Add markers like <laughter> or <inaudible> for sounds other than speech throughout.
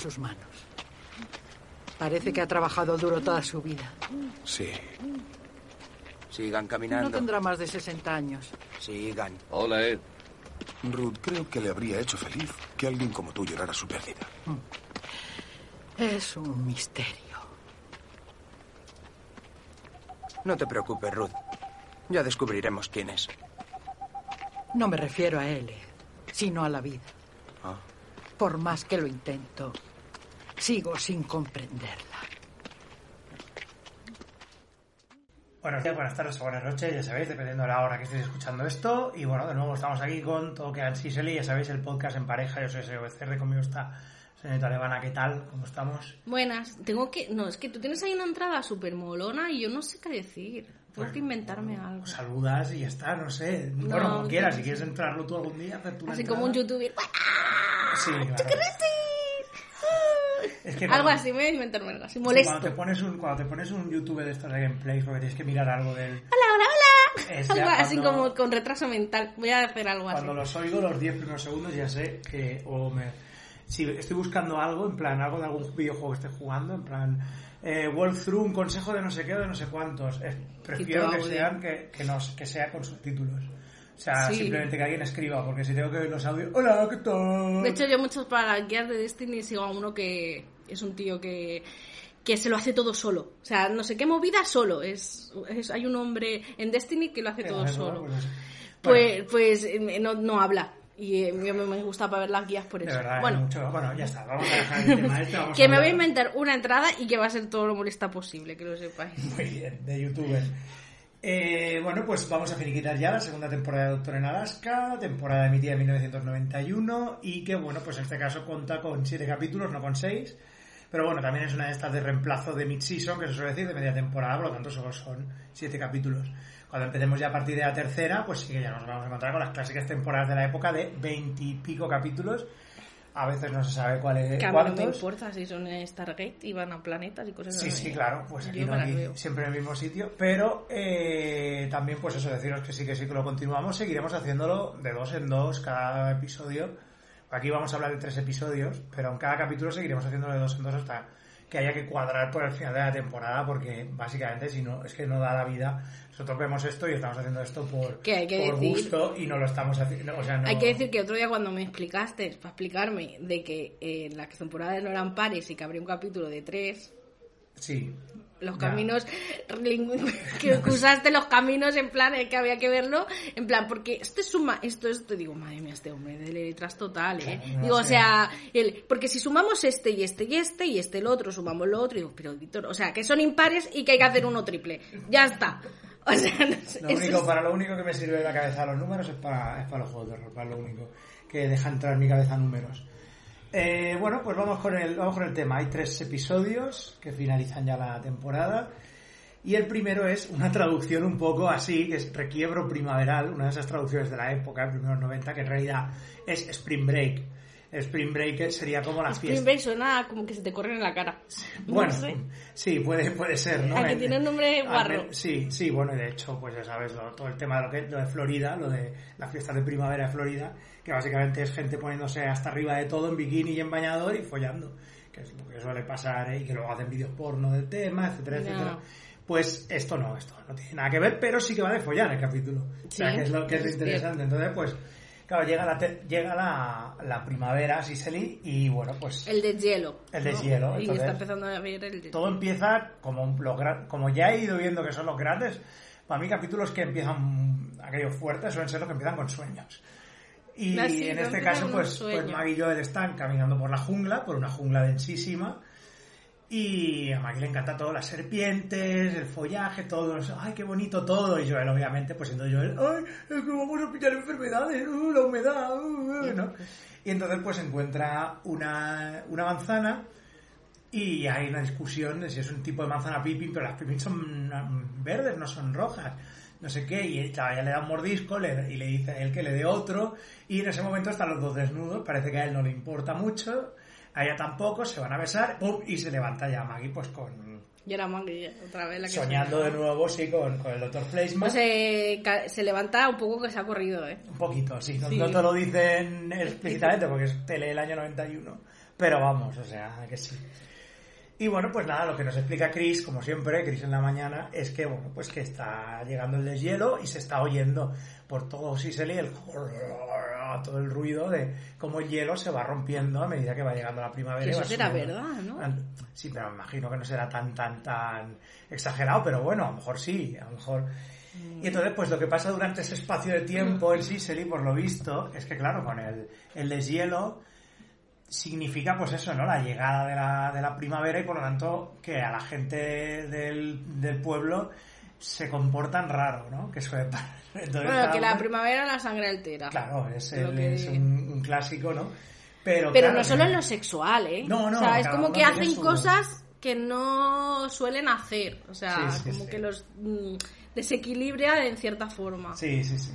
Sus manos. Parece que ha trabajado duro toda su vida. Sí. Sigan No caminando. tendrá más de 60 años. Sigan. Hola, Ed. Ruth, creo que le habría hecho feliz que alguien como tú llorara su pérdida. Es un misterio. No te preocupes, Ruth. Ya descubriremos quién es. No me refiero a él, eh, sino a la vida. Ah. Por más que lo intento, sigo sin comprenderla. Buenos días, buenas tardes o buenas noches, ya sabéis, dependiendo de la hora que estéis escuchando esto. Y bueno, de nuevo estamos aquí con todo que Siseli, ya sabéis, el podcast en pareja. Yo soy SOBCR, conmigo está señorita Levana, ¿qué tal? ¿Cómo estamos? Buenas, tengo que. No, es que tú tienes ahí una entrada súper molona y yo no sé qué decir. Tengo Bueno, que inventarme algo. Saludas y ya está, no sé. No, bueno, como no. quieras, si quieres entrarlo tú algún día, tú Así entrada. como un youtuber. Sí, <laughs> claro. Es que Algo cuando- así, me voy a inventarme algo así. sí, Molesto. Cuando te, pones un, cuando te pones un YouTube de estos de gameplays porque tienes que mirar algo del... Hola, hola, hola. Es Algo así cuando- como con retraso mental. Voy a hacer algo así. Cuando los oigo los 10 primeros segundos ya sé que o me si estoy buscando algo, en plan algo de algún videojuego que esté jugando, en plan eh, walkthrough, un consejo de no sé qué o de no sé cuántos, eh, prefiero que sean que, que, nos- que sea con subtítulos. O sea, Sí. simplemente que alguien escriba, porque si tengo que ver los audios, hola, ¿qué tal? De hecho, yo muchos para las guías de Destiny sigo a uno que es un tío que que se lo hace todo solo. O sea, no sé qué movida solo. Es, es- hay un hombre en Destiny que lo hace todo solo. pues eso. Pues, pues eh, no, no habla. Y eh, me, me gusta para ver las guías por De eso. verdad, bueno, mucho. Bueno, ya está, vamos a dejar el tema este. Vamos que a me voy a inventar una entrada y que va a ser todo lo molesta posible, que lo sepáis. Muy bien, de youtuber. Eh, bueno, pues vamos a finiquitar ya la segunda temporada de Doctor en Alaska, temporada emitida en 1991 y que, bueno, pues en este caso cuenta con siete capítulos, no con seis. Pero bueno, también es una de estas de reemplazo de mid-season, que se suele decir, de media temporada, por lo tanto solo son siete capítulos. Cuando empecemos ya a partir de la tercera, pues sí que ya nos vamos a encontrar con las clásicas temporadas de la época de veintipico capítulos. A veces no se sabe cuál es Que a mí no me importa si son en Stargate y van a planetas y cosas Sí, así. sí, claro, pues aquí no, aquí siempre en el mismo sitio, pero eh, también pues eso, deciros que sí, que sí que lo continuamos, seguiremos haciéndolo de dos en dos cada episodio. Aquí vamos a hablar de tres episodios, pero en cada capítulo seguiremos haciéndolo de dos en dos hasta que haya que cuadrar por el final de la temporada, porque básicamente si no, es que no da la vida. Nosotros vemos esto y estamos haciendo esto por, Que hay que por decir- gusto y no lo estamos haciendo, o sea, no... Hay que decir que otro día cuando me explicaste, para explicarme, de que eh, las temporadas no eran pares y que habría un capítulo de tres, Sí. Los caminos, <laughs> que usaste los caminos en plan eh, que había que verlo, en plan, porque este suma, esto, esto, digo, madre mía, este hombre de letras total, eh. Claro, no digo, o sea, el, porque si sumamos este y este y este y este el otro, sumamos lo otro, digo, pero Víctor, o sea, que son impares y que hay que hacer uno triple, ya está. O sea, no sé, Lo único, es- para lo único que me sirve la cabeza los números es para, es para los juegos de rol, para lo único que deja entrar mi cabeza números. Eh, bueno, pues vamos con, el, vamos con el tema. Hay tres episodios que finalizan ya la temporada. Y el primero es una traducción un poco así, que es Requiebro Primaveral, una de esas traducciones de la época, primeros 90, que en realidad es Spring Break. Spring Break sería como la Spring fiesta. Break suena como que se te corre en la cara. Bueno, no sé. sí, puede, puede ser, ¿no? Ah, que En- tiene un nombre guarro. Sí, sí, bueno, y de hecho, pues ya sabes, lo- todo el tema de lo, que, lo de Florida, lo de las fiestas de primavera de Florida, que básicamente es gente poniéndose hasta arriba de todo en bikini y en bañador y follando. Que es lo que suele pasar, ¿eh? y que luego hacen vídeos porno del tema, etcétera, No. etcétera. Pues esto no, esto no tiene nada que ver, pero sí que va de follar el capítulo. o sea, Sí, que es lo que es es interesante. Entonces, pues, claro, llega la, te- llega la, la primavera, Siseli, y bueno, pues El deshielo. El ¿no? deshielo, Y entonces- está empezando a ver el deshielo. todo empieza como los gran- como ya he ido viendo que son los grandes para mí capítulos que empiezan aquellos fuertes suelen ser los que empiezan con sueños y Ah, sí, en no este caso pues, pues. Maggie y Joel están caminando por la jungla por una jungla densísima y a Maggie le encanta todo, las serpientes, el follaje, todo, ay, qué bonito todo. Y Joel, obviamente, pues siendo Joel, ay, es que vamos a pillar enfermedades, uh, la humedad, uh, uh", ¿no? Y entonces, pues encuentra una, una manzana y hay una discusión de si es un tipo de manzana pippin, pero las pippin son mm, verdes, no son rojas. no sé qué, y claro, ella le da un mordisco le- y le dice a él que le dé otro, y en ese momento están los dos desnudos, parece que a él no le importa mucho, a ella tampoco, se van a besar, ¡pum! y se levanta ya Maggie pues con... Y era Maggie otra vez la que Soñando se- de nuevo, sí, con, con el doctor Fleischmann. Pues eh, se levanta un poco que se ha corrido, ¿eh? Un poquito, sí. No, Sí. no te lo dicen explícitamente porque es tele del año 91. Pero vamos, o sea, que sí. Y bueno, pues nada, lo que nos explica Chris, como siempre, Chris en la mañana, es que, bueno, pues que está llegando el deshielo y se está oyendo por todo Sicily el todo el ruido de cómo el hielo se va rompiendo a medida que va llegando la primavera. Que y eso va será subiendo. verdad, ¿no? An- Sí, pero me imagino que no será tan, tan, tan exagerado, pero bueno, a lo mejor sí, a lo mejor... Y entonces, pues lo que pasa durante ese espacio de tiempo en Sicily, por lo visto, es que claro, con el, el deshielo significa pues eso, ¿no? La llegada de la, de la primavera y por lo tanto que a la gente del, del pueblo se comportan raro, ¿no? Que suele. <laughs> Entonces, Bueno, que la primavera la sangre altera. Claro, es, el- que- es un, un clásico, ¿no? Pero, Pero claro, no solo que- en lo sexual, ¿eh? No, no, O sea, es como que hacen su- cosas que no suelen hacer. O sea, Sí, sí, como sí. que los mm, desequilibra en cierta forma. Sí, sí, sí.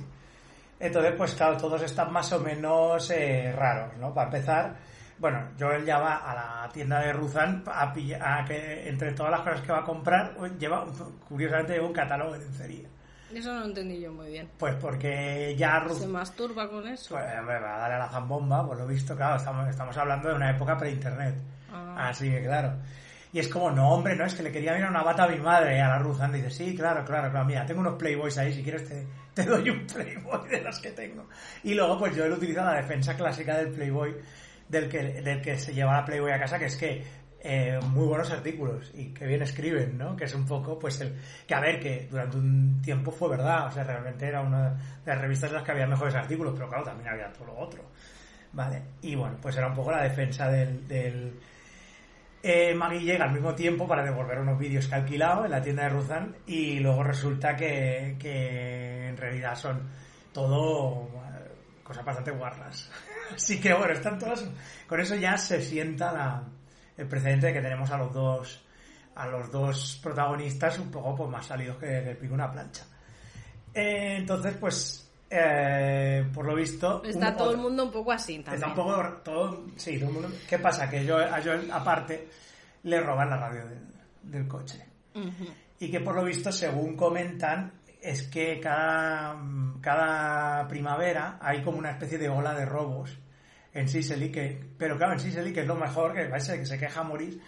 Entonces, pues claro, todos están más o menos eh, raros, ¿no? Para empezar, bueno, Joel ya va a la tienda de Ruzan a, a que entre todas las cosas que va a comprar, lleva, curiosamente, lleva un catálogo de lencería. Eso no lo entendí yo muy bien. Pues porque ya Se Ruzan... masturba con eso. Pues hombre, va a darle a la zambomba, por lo visto, claro, estamos, estamos hablando de una época pre-internet. Ah. Así que claro. Y es como, no, hombre, no, es que le quería mirar una bata a mi madre, a la Ruzan. Dice, sí, claro, claro, claro, mira, tengo unos Playboys ahí, si quieres te, te doy un <laughs> Playboy de los que tengo. Y luego, pues yo he utilizado la defensa clásica del Playboy, del que, del que se lleva la Playboy a casa, que es que eh, muy buenos artículos y que bien escriben, ¿no? Que es un poco, pues, el que a ver, que durante un tiempo fue verdad, o sea, realmente era una de las revistas en las que había mejores artículos, pero claro, también había todo lo otro. Vale, y bueno, pues era un poco la defensa del, del, eh, Maggie llega al mismo tiempo para devolver unos vídeos que ha alquilado en la tienda de Ruzan y luego resulta que, que en realidad son todo cosas bastante guarras. <laughs> Así que bueno, están todas... Con eso ya se sienta la- el precedente de que tenemos a los dos a los dos protagonistas un poco pues, más salidos que del pico una plancha. Eh, entonces, pues, eh, por lo visto... Está todo el mundo un poco así también. Está un poco todo, sí, todo el mundo. ¿Qué pasa? Que yo, a Joel, aparte, le roban la radio del, del coche. Y que por lo visto, según comentan, es que cada, cada primavera hay como una especie de ola de robos en Sicily, que, pero claro, en Sicily, que es lo mejor, que, ser que se queja a morir,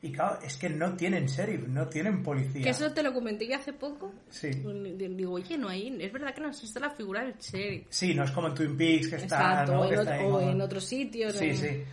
y claro, es que no tienen sheriff, no tienen policía. Que eso te lo comenté yo hace poco. Sí. Digo, oye, no hay, es verdad que no existe la figura del sheriff. Sí, no es como en Twin Peaks, que está, Exacto, ¿no? o, Que en, está ot- ahí o en otros sitios. Sí, en- sí.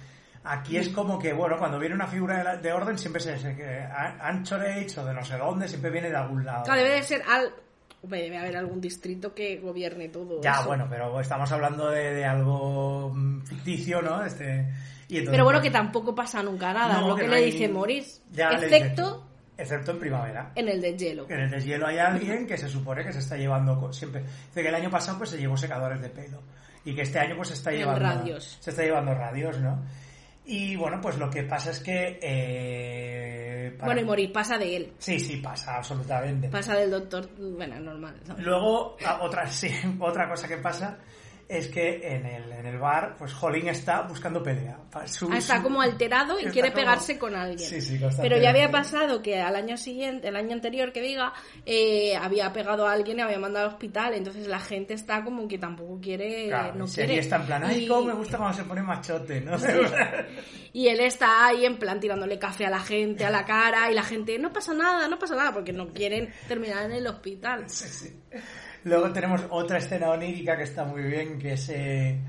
Aquí es como que, bueno, cuando viene una figura de, la- de orden, siempre se que An- Anchorage o de no sé dónde, siempre viene de algún lado. Claro, debe de ser al... Hombre, Debe haber algún distrito que gobierne todo Ya, eso. bueno, pero estamos hablando de, de algo mm, ficticio, ¿no? Este, y entonces, Pero bueno, pues, que tampoco pasa nunca nada, no, lo que, no le hay- dice dice- excepto Excepto en primavera. en el deshielo. En el deshielo hay alguien que se supone que se está llevando siempre. Dice que el año pasado pues se llevó secadores de pelo y que este año pues se está En llevando radios. Se está llevando radios, ¿no? Y bueno, pues lo que pasa es que eh, para- Bueno, y Morris pasa de él. Sí, sí, pasa absolutamente. Pasa del doctor... Bueno, normal. ¿no? Luego, otra, <laughs> sí, otra cosa que pasa es que en el, en el bar, pues Holling está buscando pelea. Su- Ah, está su- como alterado y quiere como- pegarse con alguien. Sí, sí. Pero ya había pasado que al año siguiente, el año anterior que diga, eh, había pegado a alguien y había mandado al hospital. Entonces la gente está como que tampoco quiere, Claro, no quiere. está en plan, ay, Y- cómo me gusta cuando se pone machote, ¿no? <laughs> Y él está ahí en plan tirándole café a la gente, a la cara, y la gente, no pasa nada, no pasa nada, porque no quieren terminar en el hospital. Sí, sí. Luego tenemos otra escena onírica que está muy bien, que es, eh,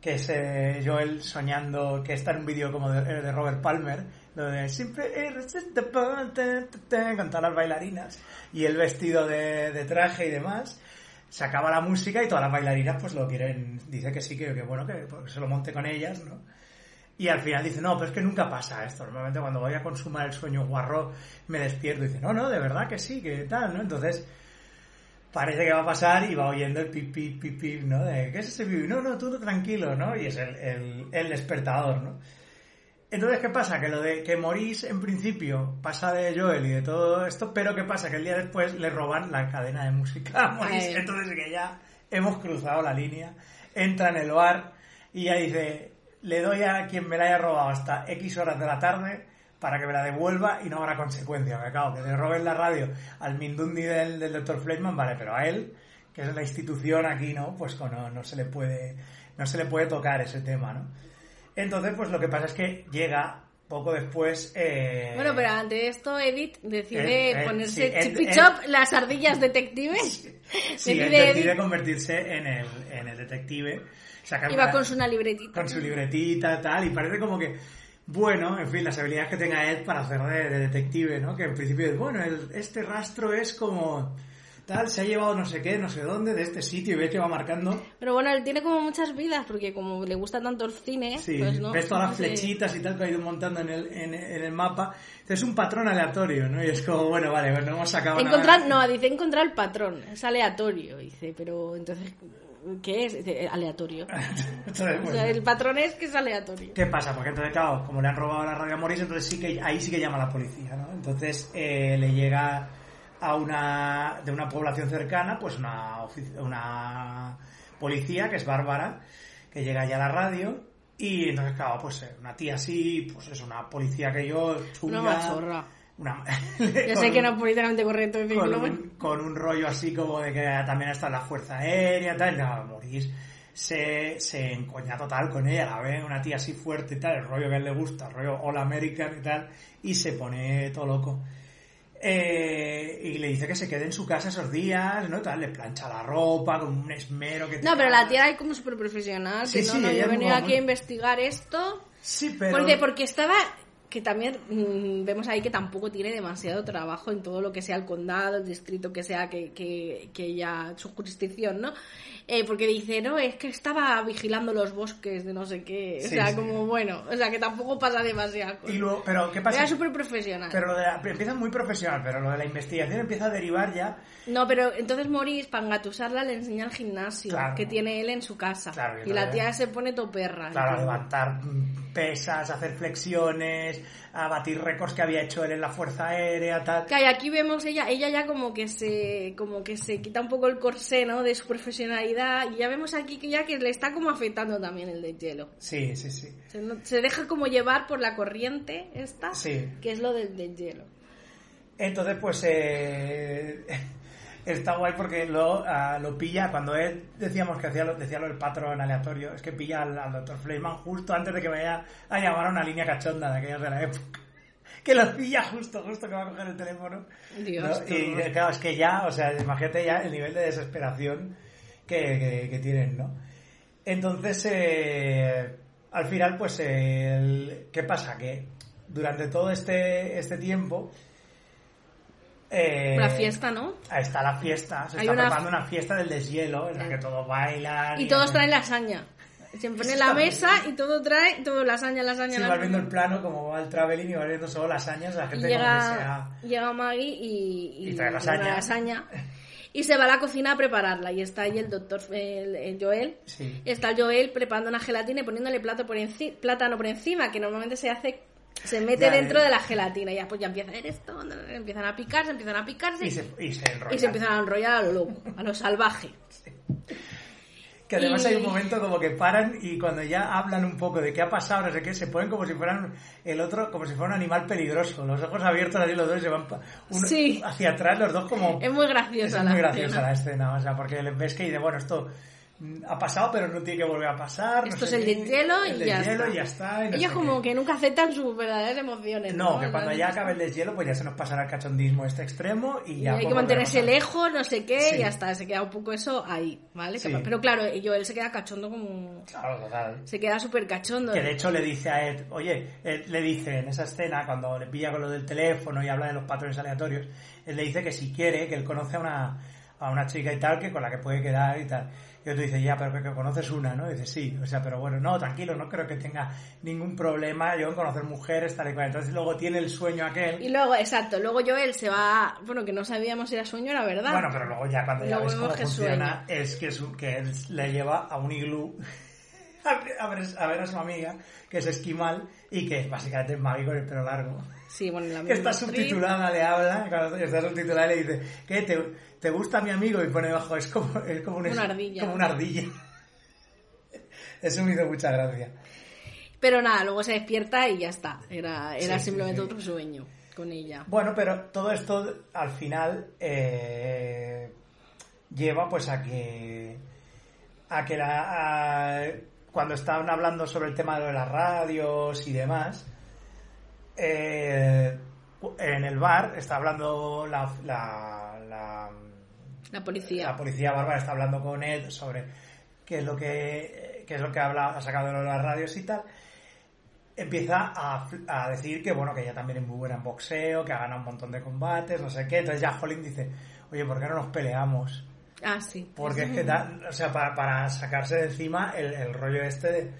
que es eh, Joel soñando, que está en un vídeo como de, eh, de Robert Palmer, donde siempre con todas las bailarinas y el vestido de, de traje y demás. Se acaba la música y todas las bailarinas pues lo quieren, dice que sí, que, que bueno, que pues, se lo monte con ellas, ¿no? Y al final dice, no, pero es que nunca pasa esto. Normalmente cuando voy a consumar el sueño guarro me despierto y dice, no, no, de verdad que sí, que tal, ¿no? Entonces parece que va a pasar y va oyendo el pip, pip, pip, pip, ¿no? De, ¿qué es ese pip? No, no, tú tranquilo, ¿no? Y es el, el, el despertador, ¿no? Entonces, ¿qué pasa? Que lo de que Maurice en principio pasa de Joel y de todo esto, pero ¿qué pasa? Que el día después le roban la cadena de música a. Ay. Entonces que ya hemos cruzado la línea, entra en el bar y ya dice, le doy a quien me la haya robado hasta X horas de la tarde para que me la devuelva y no habrá consecuencia. Me cago, que le roben la radio al Mindundi del, del Dr. Fleischmann, vale, pero a él, que es la institución aquí, ¿no? Pues no, no se le puede, no se le puede tocar ese tema, ¿no? Entonces, pues lo que pasa es que llega poco después. eh, Bueno, pero ante esto Edith decide ponerse sí, él- chipi él- chop las ardillas detectives. Sí, <laughs> decide convertirse en el, en el detective. Va una- con su una libretita. con su libretita tal, y parece como que, bueno, en fin, las habilidades que tenga Ed para hacer de, de detective, ¿no? Que en principio es, bueno, el- este rastro es como tal, se ha llevado no sé qué, no sé dónde, de este sitio, y ves que va marcando. Pero bueno, él tiene como muchas vidas porque como le gusta tanto el cine, Sí, pues no. ves todas las sé. flechitas y tal que ha ido montando en el, en, en el mapa. Es un patrón aleatorio, ¿no? Y es como, bueno, vale, pues no hemos sacado Encontrar, nada. no, dice encontrar el patrón, es aleatorio, dice, pero entonces, ¿qué es? Dice, aleatorio. <laughs> Entonces, O bueno. sea, el patrón es que es aleatorio. ¿Qué pasa? Porque entonces, claro, como le han robado la radio a Morris, entonces sí que ahí sí que llama a la policía, ¿no? Entonces eh, le llega a una de una población cercana, pues una, una policía que es Bárbara, que llega ya a la radio y entonces, claro, pues eh, una tía así, pues es una policía que yo chunga, Una machorra. Una- con sé que no es políticamente correcto con decirlo. un, con un rollo así como de que también está en la Fuerza Aérea tal. No, Maurice se, se encoña total con ella, la ve una tía así fuerte y tal, el rollo que a él le gusta, el rollo All American y tal, y se pone todo loco. Eh, y le dice que se quede en su casa esos días, ¿no? Tal, le plancha la ropa con un esmero que No, pero la tía era como súper profesional. Sí, que no, sí, no, yo he es venido muy aquí a investigar esto. Sí, pero... Porque, porque estaba. Que también mm, vemos ahí que tampoco tiene demasiado trabajo en todo lo que sea el condado, el distrito que sea que, que, que ella, su jurisdicción, ¿no? Eh, porque dice, no, es que estaba vigilando los bosques de no sé qué. O Sí, sea, sí. como bueno, o sea, que tampoco pasa demasiado. Y luego, pero ¿qué pasa? Era súper profesional. Pero lo de la- empieza muy profesional, pero lo de la investigación empieza a derivar ya No, pero entonces Maurice, para engatusarla, le enseña el gimnasio Claro. que tiene él en su casa. Claro, y la tía se pone toperra. Claro, levantar pesas, hacer flexiones, a batir récords que había hecho él en la Fuerza Aérea, tal. Y aquí vemos ella, ella ya como que se, como que se quita un poco el corsé, ¿no? De su profesionalidad y ya vemos aquí que ya que le está como afectando también el de hielo. Sí, sí, sí. Se deja como llevar por la corriente esta, Sí. que es lo del de hielo. Entonces, pues, eh, <laughs> está guay porque lo, ah, lo pilla, cuando él decíamos que hacía lo, decía lo del patrón aleatorio, es que pilla al, al doctor Fleiman justo antes de que vaya a llamar a una línea cachonda de aquellas de la época. <laughs> Que lo pilla justo, justo que va a coger el teléfono. Dios, Y claro, es que ya, o sea, imagínate ya el nivel de desesperación que, que- que tienen, ¿no? Entonces, eh, al final, pues, el- ¿qué pasa? Que durante todo este, este tiempo... eh, La fiesta, ¿no? Ahí está la fiesta, se Hay está una- preparando una fiesta del deshielo en la que todos bailan. Y todos hacen- traen lasaña. Se pone la mesa y todo trae, todo lasaña, lasaña, Sí, vas viendo el plano como va el traveling y vas viendo solo lasañas, la Y gente como que llega, sea... llega Maggie y, Y trae una lasaña. Y se va a la cocina a prepararla. Y está ahí el doctor el, el Joel. Sí. Está el Joel preparando una gelatina y poniéndole plato por enci- plátano por encima, que normalmente se hace. Se mete Ya, dentro eh. de la gelatina. Y ya, pues ya empieza a ver esto. Empiezan a picarse, empiezan a picarse. Y se, y se y se empiezan a enrollar a lo loco, a lo salvaje. Que además y- hay un momento como que paran y cuando ya hablan un poco de qué ha pasado, no sé qué, se ponen como si fueran el otro, como si fuera un animal peligroso. Los ojos abiertos así los dos se van uno- Sí. hacia atrás los dos como... Es muy Es graciosa muy la graciosa escena. la escena, o sea, porque ves que dice, bueno, esto ha pasado, pero no tiene que volver a pasar. no Esto es sé el qué, deshielo y el ya deshielo está. y ya está. y no Ellos como qué. que nunca aceptan sus verdaderas emociones. No, No, que cuando ya acabe el deshielo, pues ya se nos pasará el cachondismo este extremo y Y ya... hay que mantenerse lejos, no sé qué, Sí. y ya está. Se queda un poco eso ahí, ¿vale? Sí. Pero claro, yo él se queda cachondo como. Claro, total. Se queda súper cachondo. Que de hecho le dice a Ed, oye, Ed le dice en esa escena, cuando le pilla con lo del teléfono y habla de los patrones aleatorios, él le dice que si quiere, que él conoce a una, a una chica y tal, que con la que puede quedar y tal. Y otro dice, ya, pero que, que conoces una, ¿no? Y dice, sí, o sea, pero bueno, no, tranquilo, no creo que tenga ningún problema yo en conocer mujeres, tal y cual. Entonces luego tiene el sueño aquel. Y luego, exacto, luego Joel se va. Bueno, que no sabíamos si era sueño, era verdad. Bueno, pero luego ya cuando ya Luego ves cómo funciona, es que, es un- que él le lleva a un iglú a ver, a ver a su amiga, que es esquimal y que básicamente es Maggie con el pelo largo. Sí, bueno, la Que está subtitulada, le habla, cuando está subtitulada le dice, ¿qué? ¿Te, te gusta mi amigo? Y pone debajo, es como, es como, un- Una ardilla. Como una ardilla. Eso me hizo mucha gracia. Pero nada, luego se despierta y ya está. Era, era Sí, simplemente sí, sí. otro sueño con ella. Bueno, pero todo esto al final eh, lleva pues a que a que la, a- cuando estaban hablando sobre el tema de las radios y demás eh, en el bar está hablando la, la, la, La policía. la policía bárbara está hablando con Ed sobre qué es lo que qué es lo que habla, ha sacado de las radios y tal empieza a, a decir que bueno que ella también es muy buena en boxeo que ha ganado un montón de combates no sé qué entonces ya Holling dice oye ¿por qué no nos peleamos? Ah, sí. porque es que da- o sea para, para sacarse de encima el, el rollo este de-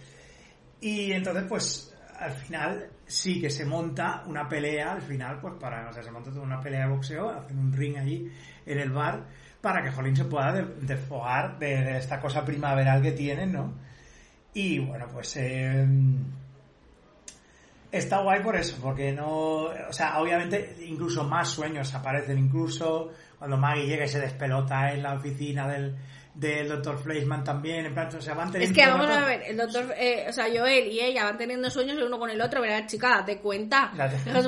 y entonces pues al final sí que se monta una pelea al final pues para o sea se monta toda una pelea de boxeo hacen un ring allí en el bar para que Jolín se pueda de- desfogar de, de esta cosa primaveral que tienen no y bueno pues eh, está guay por eso porque no o sea obviamente incluso más sueños aparecen incluso cuando Maggie llega y se despelota en la oficina del del doctor Fleischman también en plan o sea van Es teniendo que todo el vamos rato- a ver, el doctor, eh, o sea, Joel y ella van teniendo sueños el uno con el otro, ¿verdad, chica? Date cuenta.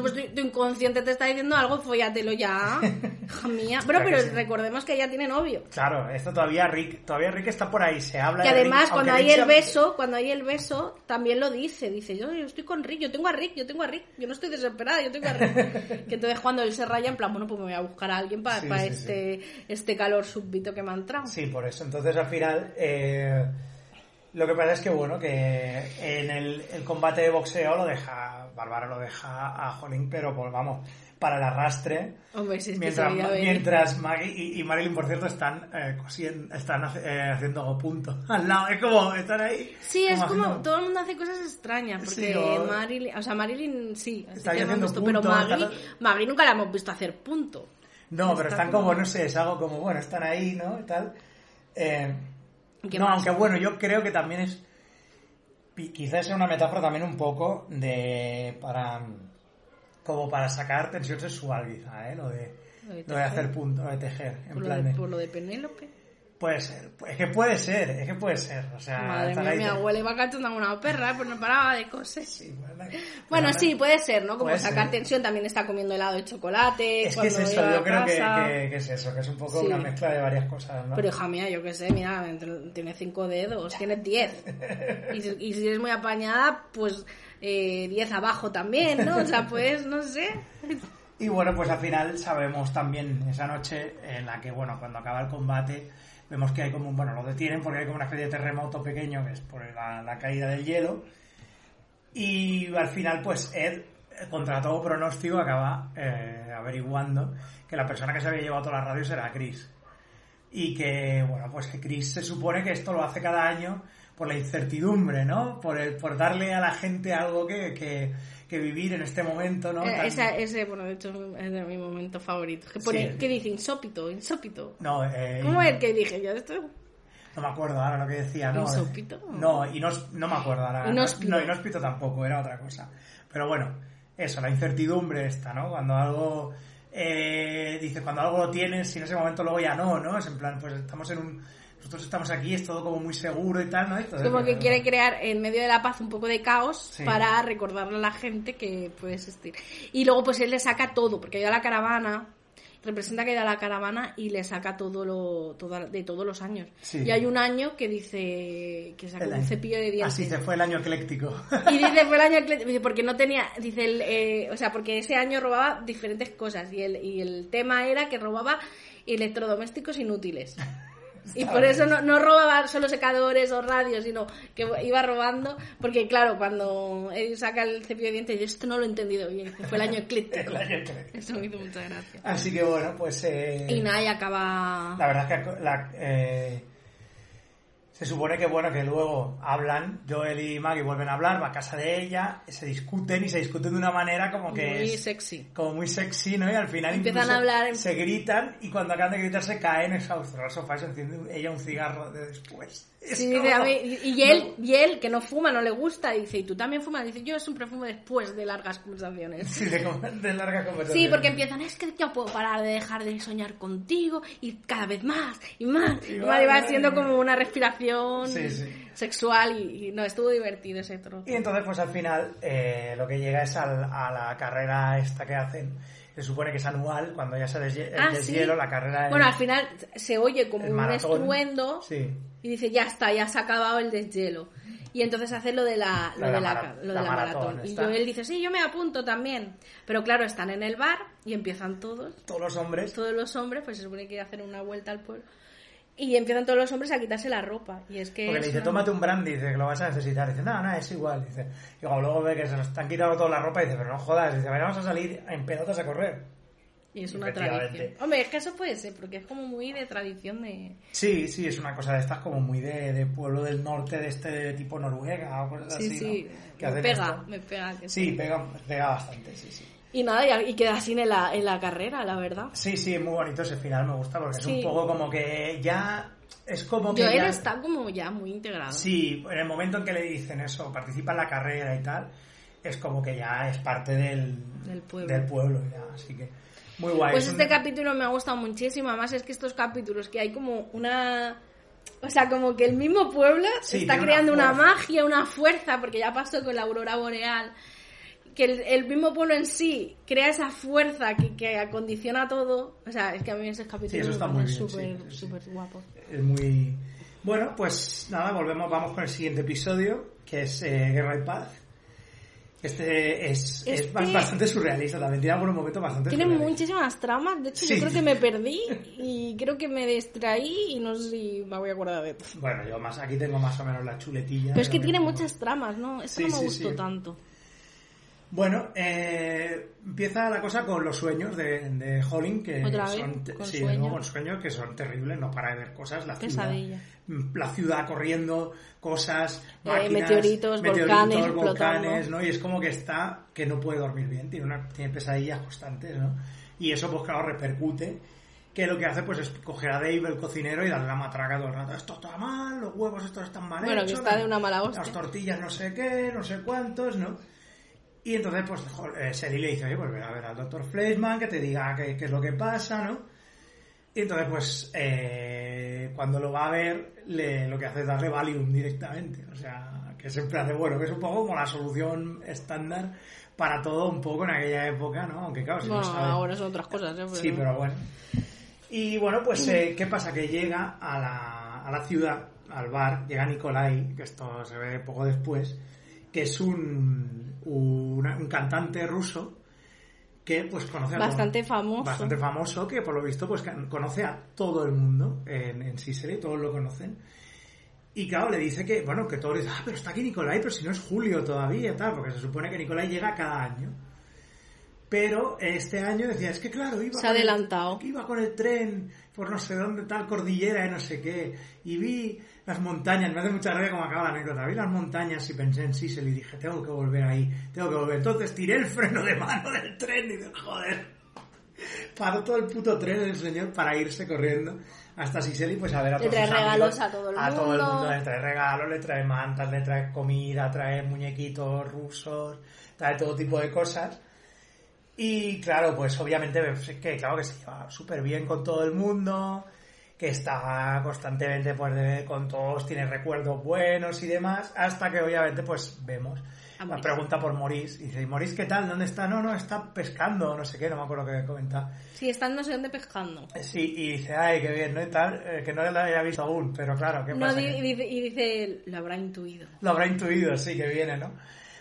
Pues, tu, tu inconsciente te está diciendo algo, fóllatelo ya. <laughs> Hija mía. Bueno, Claro pero que sí. recordemos que ella tiene novio. Claro, esto todavía Rick, todavía Rick está por ahí, se habla Que de además, Rick, cuando hay Rick el beso, cuando hay el beso, también lo dice. Dice, yo, yo estoy con Rick, yo tengo a Rick, yo tengo a Rick, yo no estoy desesperada, yo tengo a Rick. <laughs> que entonces cuando él se raya, en plan, bueno, pues me voy a buscar a alguien para, Sí, para sí, este, este calor súbito que me ha entrado. Sí, por eso. Entonces al final, eh, lo que pasa es que bueno, que en el, el combate de boxeo lo deja, Bárbara lo deja a Jolín, pero pues vamos, para el arrastre. Hombre, si es que Mientras, mientras Maggie y, y Marilyn, por cierto, están, eh, están eh, haciendo punto <laughs> al lado. Es como, están ahí. Sí, es como haciendo- todo el mundo hace cosas extrañas, porque Sí, o- Marilyn, o sea, Marilyn sí, Está haciendo visto, pero punto, Maggie, nunca la hemos visto hacer punto. No, pero Está están como- como, no sé, es algo como, bueno, están ahí, ¿no? Y tal. Eh, ¿Qué no, más? aunque bueno, yo creo que también es. Quizás sea una metáfora también un poco de. para. como para sacar tensión sexual, quizá, ¿eh? Lo de, Lo de lo de tejer. hacer punto, lo de tejer. En Por lo, plan de, de- por lo de Penélope. Puede ser, es que puede ser, es que puede ser. O sea, Madre mía, mi abuela iba cachonda como una perra, pues no paraba de coser. Sí, bueno, Bueno, sí, puede ser, ¿no? Como Puede sacar ser. tensión, también está comiendo helado de chocolate. Es que es eso, yo creo que, que- que es eso, que es un poco Sí. una mezcla de varias cosas, ¿no? Pero hija mía, yo qué sé, mira, tienes cinco dedos, tienes diez. <laughs> Y, si- y si eres muy apañada, pues eh, diez abajo también, ¿no? O sea, pues, no sé. Y bueno, pues al final sabemos también esa noche en la que, bueno, cuando acaba el combate, vemos que hay como, un- bueno, lo detienen porque hay como una especie de terremoto pequeño que es por la, la caída del hielo. Y al final, pues Ed, contra todo pronóstico, acaba eh, averiguando que la persona que se había llevado todas las radios era Chris. Y que, bueno, pues que Chris se supone que esto lo hace cada año por la incertidumbre, ¿no? Por, el, por darle a la gente algo que, que vivir en este momento, ¿no? Eh, Tan- esa- ese, bueno, de hecho, es de mi momento favorito. Que pone, Sí. ¿qué dice? Insópito, insópito. No, eh, ¿Cómo es el que dije yo esto? No me acuerdo ahora lo que decía, ¿no? ¿Insópito? No, y no, no me acuerdo ahora. Inhóspito. No, inhóspito tampoco, era otra cosa. Pero bueno, eso, la incertidumbre esta, ¿no? Cuando algo, eh, dice, cuando algo lo tienes y en ese momento luego ya no, ¿no? Es en plan, pues estamos en un, nosotros estamos aquí, es todo como muy seguro y tal, ¿no? Entonces, Como que pues, quiere crear en medio de la paz un poco de caos Sí. para recordarle a la gente que puede existir. Y luego pues él le saca todo, porque ha ido a la caravana, representa que ha ido a la caravana y le saca todo lo toda- de todos los años. Sí. Y hay un año que dice que sacó el un cepillo de dientes. Así se fue el año ecléctico. Y dice, <laughs> fue el año dice, porque no tenía, dice, el, eh, o sea, porque ese año robaba diferentes cosas y el, y el tema era que robaba electrodomésticos inútiles. <laughs> Y por eso no, no robaba solo secadores o radios, sino que iba robando, porque claro, cuando él saca el cepillo de dientes, yo esto no lo he entendido bien, fue el año ecléctico. <laughs> El año ecléctico. Eso me hizo mucha gracia. Así que bueno, pues... eh, Y nada, y acaba... La verdad es que la, eh, Se supone que, bueno, que luego hablan, Joel y Maggie vuelven a hablar, va a casa de ella, se discuten y se discuten de una manera como que Muy es sexy. como muy sexy, ¿no? Y al final Empiezan a hablar en- se gritan y cuando acaban de gritarse caen exhaustos al sofá y se enciende ella un cigarro de después. Es Sí, como- dice, a mí- y él, y él, que no fuma, no le gusta, dice, ¿y tú también fumas? Dice, yo siempre fumo después de largas conversaciones. Sí, de, de larga conversación. Sí, porque empiezan, es que yo puedo parar de dejar de soñar contigo y cada vez más y más. Y Y va, va, siendo como una respiración Sí, sí. sexual y, y no, estuvo divertido ese trozo. Y entonces, pues al final, eh, lo que llega es al- a la carrera esta que hacen. Se supone que es anual, cuando ya se Ah, deshielo, sí. la carrera en- Bueno, al final se oye como un maratón. estruendo y dice, ya está, ya se ha acabado el deshielo. Y entonces hace lo de la, lo de la mara- lo de la la maratón, maratón. Y. Joel dice, sí, yo me apunto también. Pero claro, están en el bar y empiezan todos, Todos los hombres. todos los hombres, pues se supone que hacen una vuelta al pueblo. Y empiezan todos los hombres a quitarse la ropa. Y es que... Porque le dice, una- tómate un brandy, dice que lo vas a necesitar. Dice, no, no, es igual. Dice, y luego, ve que se nos están quitando toda la ropa y dice, pero no jodas. Dice, vamos a salir en pelotas a correr. Y es una tradición. Hombre, es que eso puede ser, porque es como muy de tradición de... Sí, sí, es una cosa de estas como muy de, de pueblo del norte, de este tipo Noruega o cosas Sí, así, sí, ¿no? Me pega, me pega. Sí, pega, pega bastante, sí, sí. Y nada, y, queda así en la, en la carrera, la verdad. Sí, sí, es muy bonito ese final, me gusta, porque es un poco como que ya... Es como que Joel ya... está como ya muy integrado. Sí, en el momento en que le dicen eso, participa en la carrera y tal, es como que ya es parte del, Del pueblo. del pueblo ya, así que muy guay. Pues Es este un- capítulo me ha gustado muchísimo. Además, es que estos capítulos que hay como una. O sea, como que el mismo pueblo Sí, está una creando una, magia, una fuerza, porque ya pasó con la aurora boreal. Que el, el mismo pueblo en sí crea esa fuerza que, que acondiciona todo. O sea, es que a mí ese capítulo Sí, eso me está bien, súper, sí, sí, guapo. Es muy... Bueno, pues nada, volvemos, vamos con el siguiente episodio, que es eh, Guerra y Paz. Este es, es Este- ba- bastante surrealista, también tiene algunos momentos bastante Tiene muchísimas tramas. De hecho, yo creo que me perdí y creo que me distraí y no sé si me voy a acordar de todo. Bueno, yo más aquí tengo más o menos la chuletilla. Pero es que tiene muchas tramas, ¿no? Eso no me gustó tanto. Bueno, eh, empieza la cosa con los sueños de, de Holling, que ¿Otra vez? son te- ¿Con sí, sueños? no, con sueños que son terribles, no para de ver cosas, la Pesadilla. ciudad, la ciudad corriendo, cosas, Eh, máquinas, meteoritos, volcanes. ¿no? Y es como que está, que no puede dormir bien, tiene una, tiene pesadillas constantes, ¿no? Y eso, pues claro, repercute, que lo que hace, pues es coger a Dave, el cocinero, y darle la matraca todo el rato, esto está mal, los huevos estos están mal Bueno, que hechos, está las- de una mala hostia. las tortillas no sé qué, no sé cuántos, ¿no? Y entonces, pues, jo- eh, Sally le dice, oye, pues ven a ver al doctor Fleischmann, que te diga qué, qué es lo que pasa, ¿no? Y entonces, pues, eh, cuando lo va a ver, le- lo que hace es darle Valium directamente. O sea, que siempre hace, bueno, que es un poco como la solución estándar para todo un poco en aquella época, ¿no? Aunque claro, si Bueno, no sabe... ahora son otras cosas, ¿eh? Sí, pero bueno. Y bueno, pues, eh, ¿qué pasa? Que llega a la, a la ciudad, al bar, llega Nikolai, que esto se ve poco después, que es un, un, un cantante ruso que pues conoce a todo- Bastante famoso. bastante famoso que por lo visto pues conoce a todo el mundo en, en todos lo conocen y claro le dice que bueno que todos le dicen ah pero está aquí Nicolai pero si no es Julio todavía tal porque se supone que Nicolai llega cada año pero este año decía es que claro iba Se ha con el- adelantado. iba con el tren por no sé dónde tal cordillera y no sé qué y vi las montañas me hace mucha gracia como acaba la anécdota vi las montañas y pensé en Sicily y dije tengo que volver ahí tengo que volver entonces tiré el freno de mano del tren y dije joder <laughs> paró todo el puto tren el señor para irse corriendo hasta Sicily pues a ver a Le trae regalos amigos. a todo el a todo el mundo. mundo le trae regalos le trae mantas le trae comida trae muñequitos rusos trae todo tipo de cosas y claro pues obviamente que claro que se lleva súper bien con todo el mundo que está constantemente pues de- con todos tiene recuerdos buenos y demás hasta que obviamente pues vemos A la pregunta por Maurice y dice Maurice qué tal dónde está no no está pescando no sé qué no me acuerdo qué comenta Sí, están no sé dónde pescando. Sí, y dice, ay, qué bien, ¿no? Y tal, eh, que no lo había visto aún, pero claro, ¿qué pasa? Que y, dice, y dice, lo habrá intuido. Lo habrá intuido, sí, que viene, ¿no?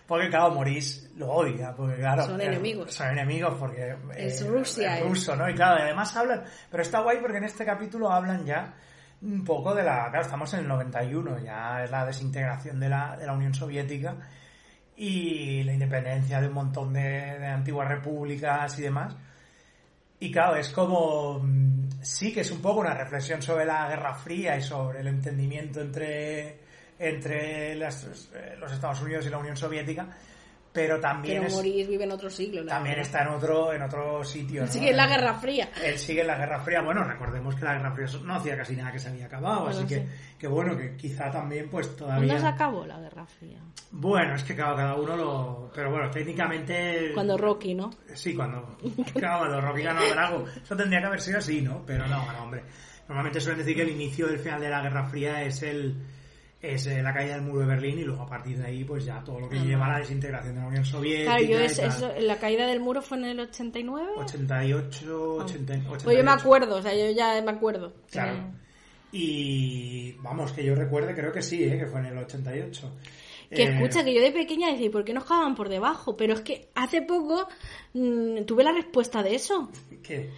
Porque, claro, Maurice lo odia, porque, claro... Son eh, enemigos. Son enemigos porque... eh, Rusia, Es eh. ruso, ¿no? Y claro, además hablan... Pero está guay porque en este capítulo hablan ya un poco de la... Claro, estamos en el 91, ya es la desintegración de la, de la Unión Soviética y la independencia de un montón de, de antiguas repúblicas y demás. Y claro, es como. mm, Sí, que es un poco una reflexión sobre la Guerra Fría y sobre el entendimiento entre, entre las- eh, los Estados Unidos y la Unión Soviética, pero también, Pero es- vive en otro siglo. la también está en otro, en otro sitio. ¿no? Sigue en la Guerra Fría. Él sigue en la Guerra Fría. Bueno, recordemos que la Guerra Fría no hacía casi nada que se había acabado, Bueno, así que, sí. que bueno, que quizá también pues ¿Cuándo se todavía... acabó la Guerra Fría? Bueno, es que claro, cada uno lo... Pero bueno, técnicamente... Cuando Rocky, ¿no? Sí, cuando, claro, cuando Rocky ganó a Drago. Eso tendría que haber sido así, ¿no? Pero no, no, hombre. Normalmente suelen decir que el inicio del final de la Guerra Fría es el es eh, la caída del muro de Berlín y luego a partir de ahí pues ya todo lo que lleva a la desintegración de la Unión Soviética Claro, yo es, eso- la caída del muro fue en el 89. 88, 80, 88. Pues yo me acuerdo, o sea, yo ya me acuerdo. Claro. Y vamos, que yo recuerde, creo que sí, ¿eh? que fue en el 88. Que Eh, escucha, que yo de pequeña decía, ¿por qué nos cagaban por debajo? Pero es que hace poco mm, tuve la respuesta de eso. <laughs> ¿Qué?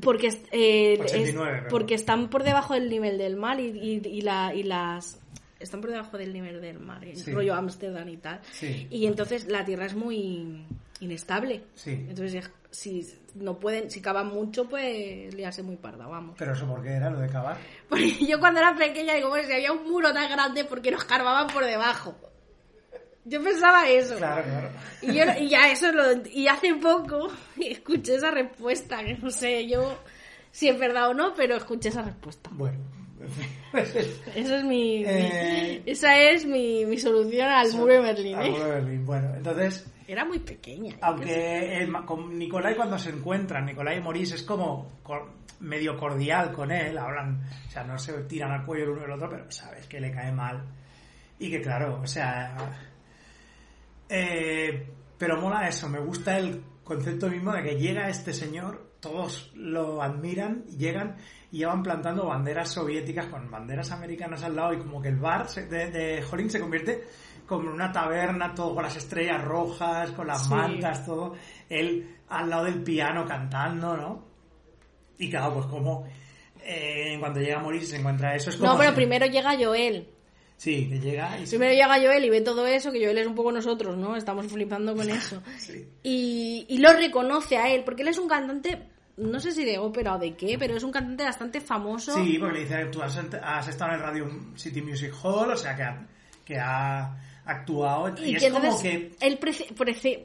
Porque, es- eh, 89, es- porque están por debajo del nivel del mar y, y, y la, y las... Están por debajo del nivel del mar, el Sí. rollo Ámsterdam y tal. Sí. Y entonces la Tierra es muy inestable. Sí. Entonces, es- si no pueden, si cavan mucho, pues le hace muy parda, vamos. Pero eso, ¿por qué era lo de cavar? <laughs> Porque yo cuando era pequeña digo, bueno, si había un muro tan grande, porque nos cargaban por debajo? Yo pensaba eso. Claro, claro. Y, yo, y ya eso lo, y hace poco <laughs> escuché esa respuesta, que no sé yo si es verdad o no, pero escuché esa respuesta. Bueno. Es- <laughs> Esa es mi, mi- Eh, esa es mi, mi solución al muro de Berlín. al ¿eh? muro de Berlín. Bueno, entonces, Era muy pequeña. ¿eh? aunque el con Nicolai cuando se encuentran, Nicolai y Maurice es como cor- medio cordial con él, hablan, o sea, no se tiran al cuello el uno el otro, pero sabes que le cae mal. Y que claro, o sea... eh, pero mola eso, me gusta el concepto mismo de que llega este señor, todos lo admiran, llegan y ya van plantando banderas soviéticas con banderas americanas al lado y como que el bar se- de, de Holling se convierte como en una taberna, todo con las estrellas rojas, con las Sí. mantas, todo, él al lado del piano cantando, ¿no? Y claro, pues como eh, cuando llega a morir se encuentra eso, es como... No, pero primero llega Joel. Sí, que llega y Primero llega Joel y ve todo eso, que Joel es un poco nosotros, ¿no? Estamos flipando con <laughs> eso. Sí. Y, y lo reconoce a él, porque él es un cantante, no sé si de ópera o de qué, pero es un cantante bastante famoso. Sí, porque le dice, tú has, has estado en el Radio City Music Hall, o sea, que ha, que ha actuado. Y, Y, es como que él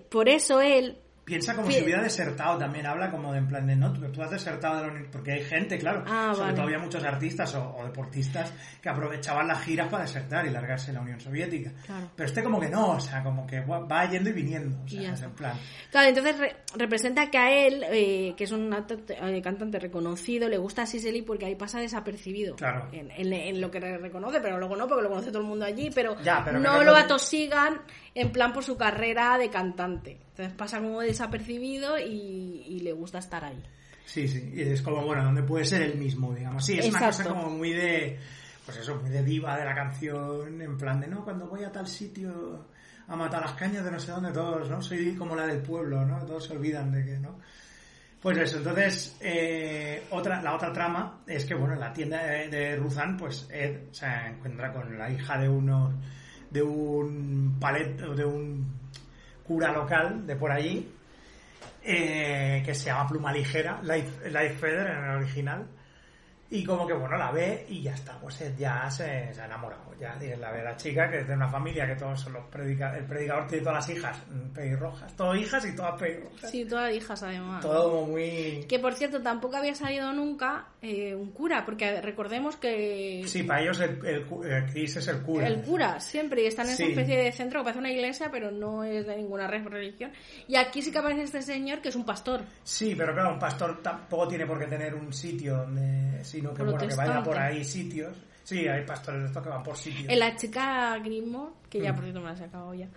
por eso él piensa como si hubiera desertado también. Habla como de en plan de, no, tú, tú has desertado de la uni-". Porque hay gente, claro, Ah, sobre vale. todo había muchos artistas o, o deportistas que aprovechaban las giras para desertar y largarse de la Unión Soviética. Claro. Pero este como que no, o sea, como que va yendo y viniendo. O sea, es en plan... Claro, entonces re- representa que a él, eh, que es un eh, cantante reconocido, le gusta Siseli porque ahí pasa desapercibido. Claro. En, en- en lo que re- reconoce, pero luego no, porque lo conoce todo el mundo allí, pero, Ya, pero que no lo atosigan en plan por su carrera de cantante. Entonces pasa como desapercibido y, y le gusta estar ahí. Sí, sí, y es como, bueno, donde puede ser el mismo, digamos. Sí, es una cosa como muy de, pues eso, muy de diva de la canción, en plan de, no, cuando voy a tal sitio a matar las cañas de no sé dónde todos, ¿no? Soy como la del pueblo, ¿no? Todos se olvidan de que, ¿no? Pues eso, entonces, eh, otra, la otra trama es que, bueno, en la tienda de, de Ruzan, pues Ed se encuentra con la hija de uno, de un palet, de un cura local de por allí, eh, que se llama Pluma Ligera, Life, Life Feather en el original. Y como que bueno, la ve y ya está, pues él ya se, se ha enamorado. Ya y la ve la chica que es de una familia que todos son los predica, el predicador tiene todas las hijas mm, pelirrojas, todas hijas y todas pelirrojas. Sí, todas hijas además. Todo como muy... Que por cierto, tampoco había salido nunca eh, un cura, porque recordemos que Sí, para ellos el, el, el Chris es el cura. el cura siempre están en Sí. esa especie de centro que parece una iglesia, pero no es de ninguna re- religión. Y aquí sí que aparece este señor que es un pastor. Sí, pero claro, un pastor tampoco tiene por qué tener un sitio donde, sino que bueno, que vaya por ahí sitios. Sí, hay pastores de estos que van por sitios. En la chica Grimmo, que ya Mm. por cierto me la he sacado ya,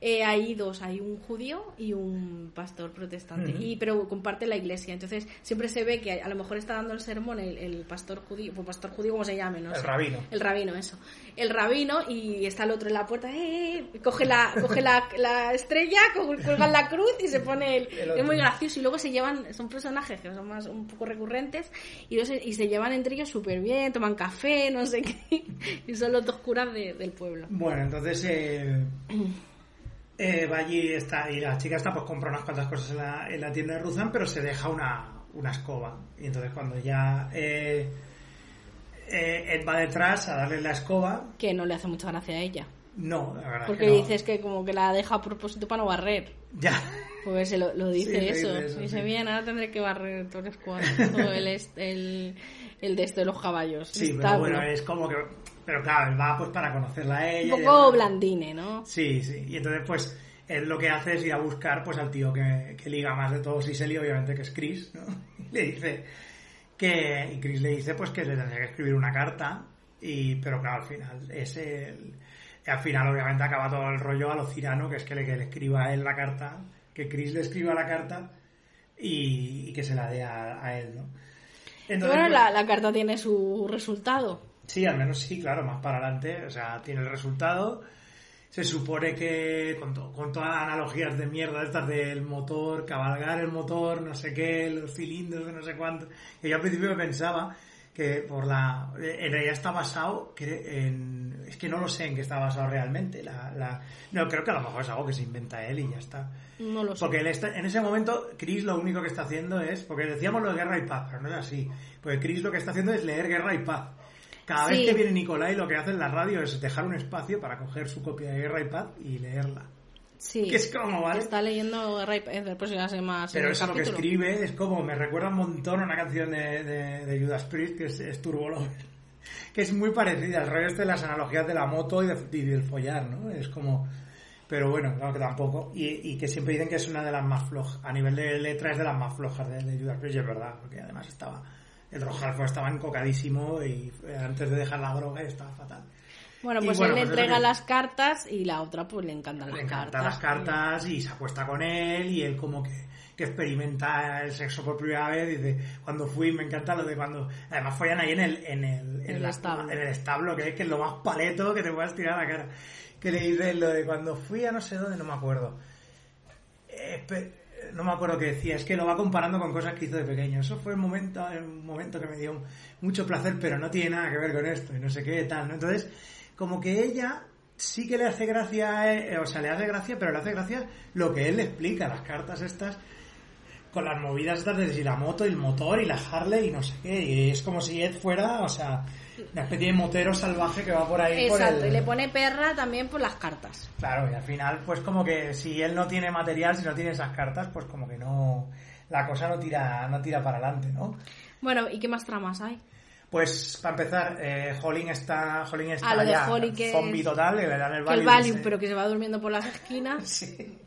eh, hay dos, hay un judío y un pastor protestante, y pero comparte la iglesia. Entonces siempre se ve que a lo mejor está dando el sermón el, el pastor judío, pues pastor judío como se llame, no El rabino. El rabino, eso. El rabino y está el otro en la puerta, eh, eh, coge la, coge la, la estrella, cuelgan la cruz y se pone el... El es muy gracioso y luego se llevan, son personajes que son más un poco recurrentes y, luego se, y se llevan entre ellos súper bien, toman café, no sé qué, <laughs> y son los dos curas de- del pueblo. Bueno, entonces eh, eh, va allí está, y la chica está pues compra unas cuantas cosas en la, en la tienda de Ruzan, pero se deja una, una escoba. Y entonces cuando ya eh, eh, Ed va detrás a darle la escoba, Que no le hace mucha gracia a ella. no, la verdad Porque que no. dices que como que la deja a propósito para no barrer. Ya. Pues se lo, lo dice Sí, eso. dice eso, dice, sí. bien, ahora tendré que barrer todo el todo el, el, el de esto de los caballos. Sí, pero bueno, es como que... Pero claro, él va pues para conocerla a ella. Un poco blandine, ¿no? Sí, sí. Y entonces, pues, él lo que hace es ir a buscar pues al tío que, que liga más de todos y Selly, obviamente, que es Chris, ¿no? <laughs> Y le dice que... Y Chris le dice, pues, que le tendría que escribir una carta. Y, pero claro, al final, es el... Al final, obviamente, acaba todo el rollo a lo cirano, que es que le, que le escriba a él la carta, que Chris le escriba la carta y, y que se la dé a, a él, ¿no? Entonces, bueno, pues, la, la carta tiene su resultado. Sí, al menos sí, claro, más para adelante. O sea, tiene el resultado. Se supone que con, to- con todas las analogías de mierda estas del motor, cabalgar el motor, no sé qué, los cilindros de no sé cuánto. Que yo al principio pensaba que por la... En realidad está basado en... Es que no lo sé en qué está basado realmente. La, la- no, creo que a lo mejor es algo que se inventa él y ya está. No lo sé. Porque él está- en ese momento, Chris lo único que está haciendo es, porque decíamos lo de Guerra y Paz, pero no es así. Porque Chris lo que está haciendo es leer Guerra y Paz. Cada Sí. vez que viene Nicolai, lo que hace en la radio es dejar un espacio para coger su copia de Guerra y Paz y leerla. Sí. Que es como, ¿vale? Está leyendo Ray después ya sé más. Pero eso lo que escribe es como, me recuerda un montón a una canción de, de, de Judas Priest que es, es Turbo Lover. <laughs> Que es muy parecida al rollo este de las analogías de la moto y, de- y del follar, ¿no? Es como... Pero bueno, claro que tampoco. Y, y que siempre dicen que es una de las más flojas. A nivel de letra es de las más flojas de, de Judas Priest, y es verdad. Porque además estaba... El Rojalfo estaba encocadísimo y eh, antes de dejar la droga estaba fatal. Bueno, pues bueno, él le pues entrega que- las cartas y la otra pues le encantan las le encantan cartas. las cartas y se acuesta con él y él como que, que experimenta el sexo por primera vez dice cuando fui me encanta lo de cuando además follan ahí en el en el, en el la- establo. en el establo que es que es lo más paleto que te puedas tirar a la cara que le dice lo de cuando fui a no sé dónde no me acuerdo Eh, no me acuerdo qué decía, es que lo va comparando con cosas que hizo de pequeño. Eso fue el momento, el momento que me dio mucho placer, pero no tiene nada que ver con esto y no sé qué tal, ¿no? Entonces, como que ella sí que le hace gracia, eh, o sea, le hace gracia, pero le hace gracia lo que él le explica, las cartas estas, con las movidas estas de la moto y el motor y la Harley y no sé qué, y es como si Ed fuera, o sea, una especie de motero salvaje que va por ahí por Exacto, el... y le pone perra también por las cartas. Claro, y al final, pues como que si él no tiene material, si no tiene esas cartas, pues como que no, la cosa no tira, no tira para adelante, ¿no? Bueno, ¿y qué más tramas hay? Pues para empezar, eh, Holling está, Holling está Ah, lo de ya Holling que zombie total, le dan el Que el ese. pero que se va durmiendo por las esquinas. <laughs> Sí.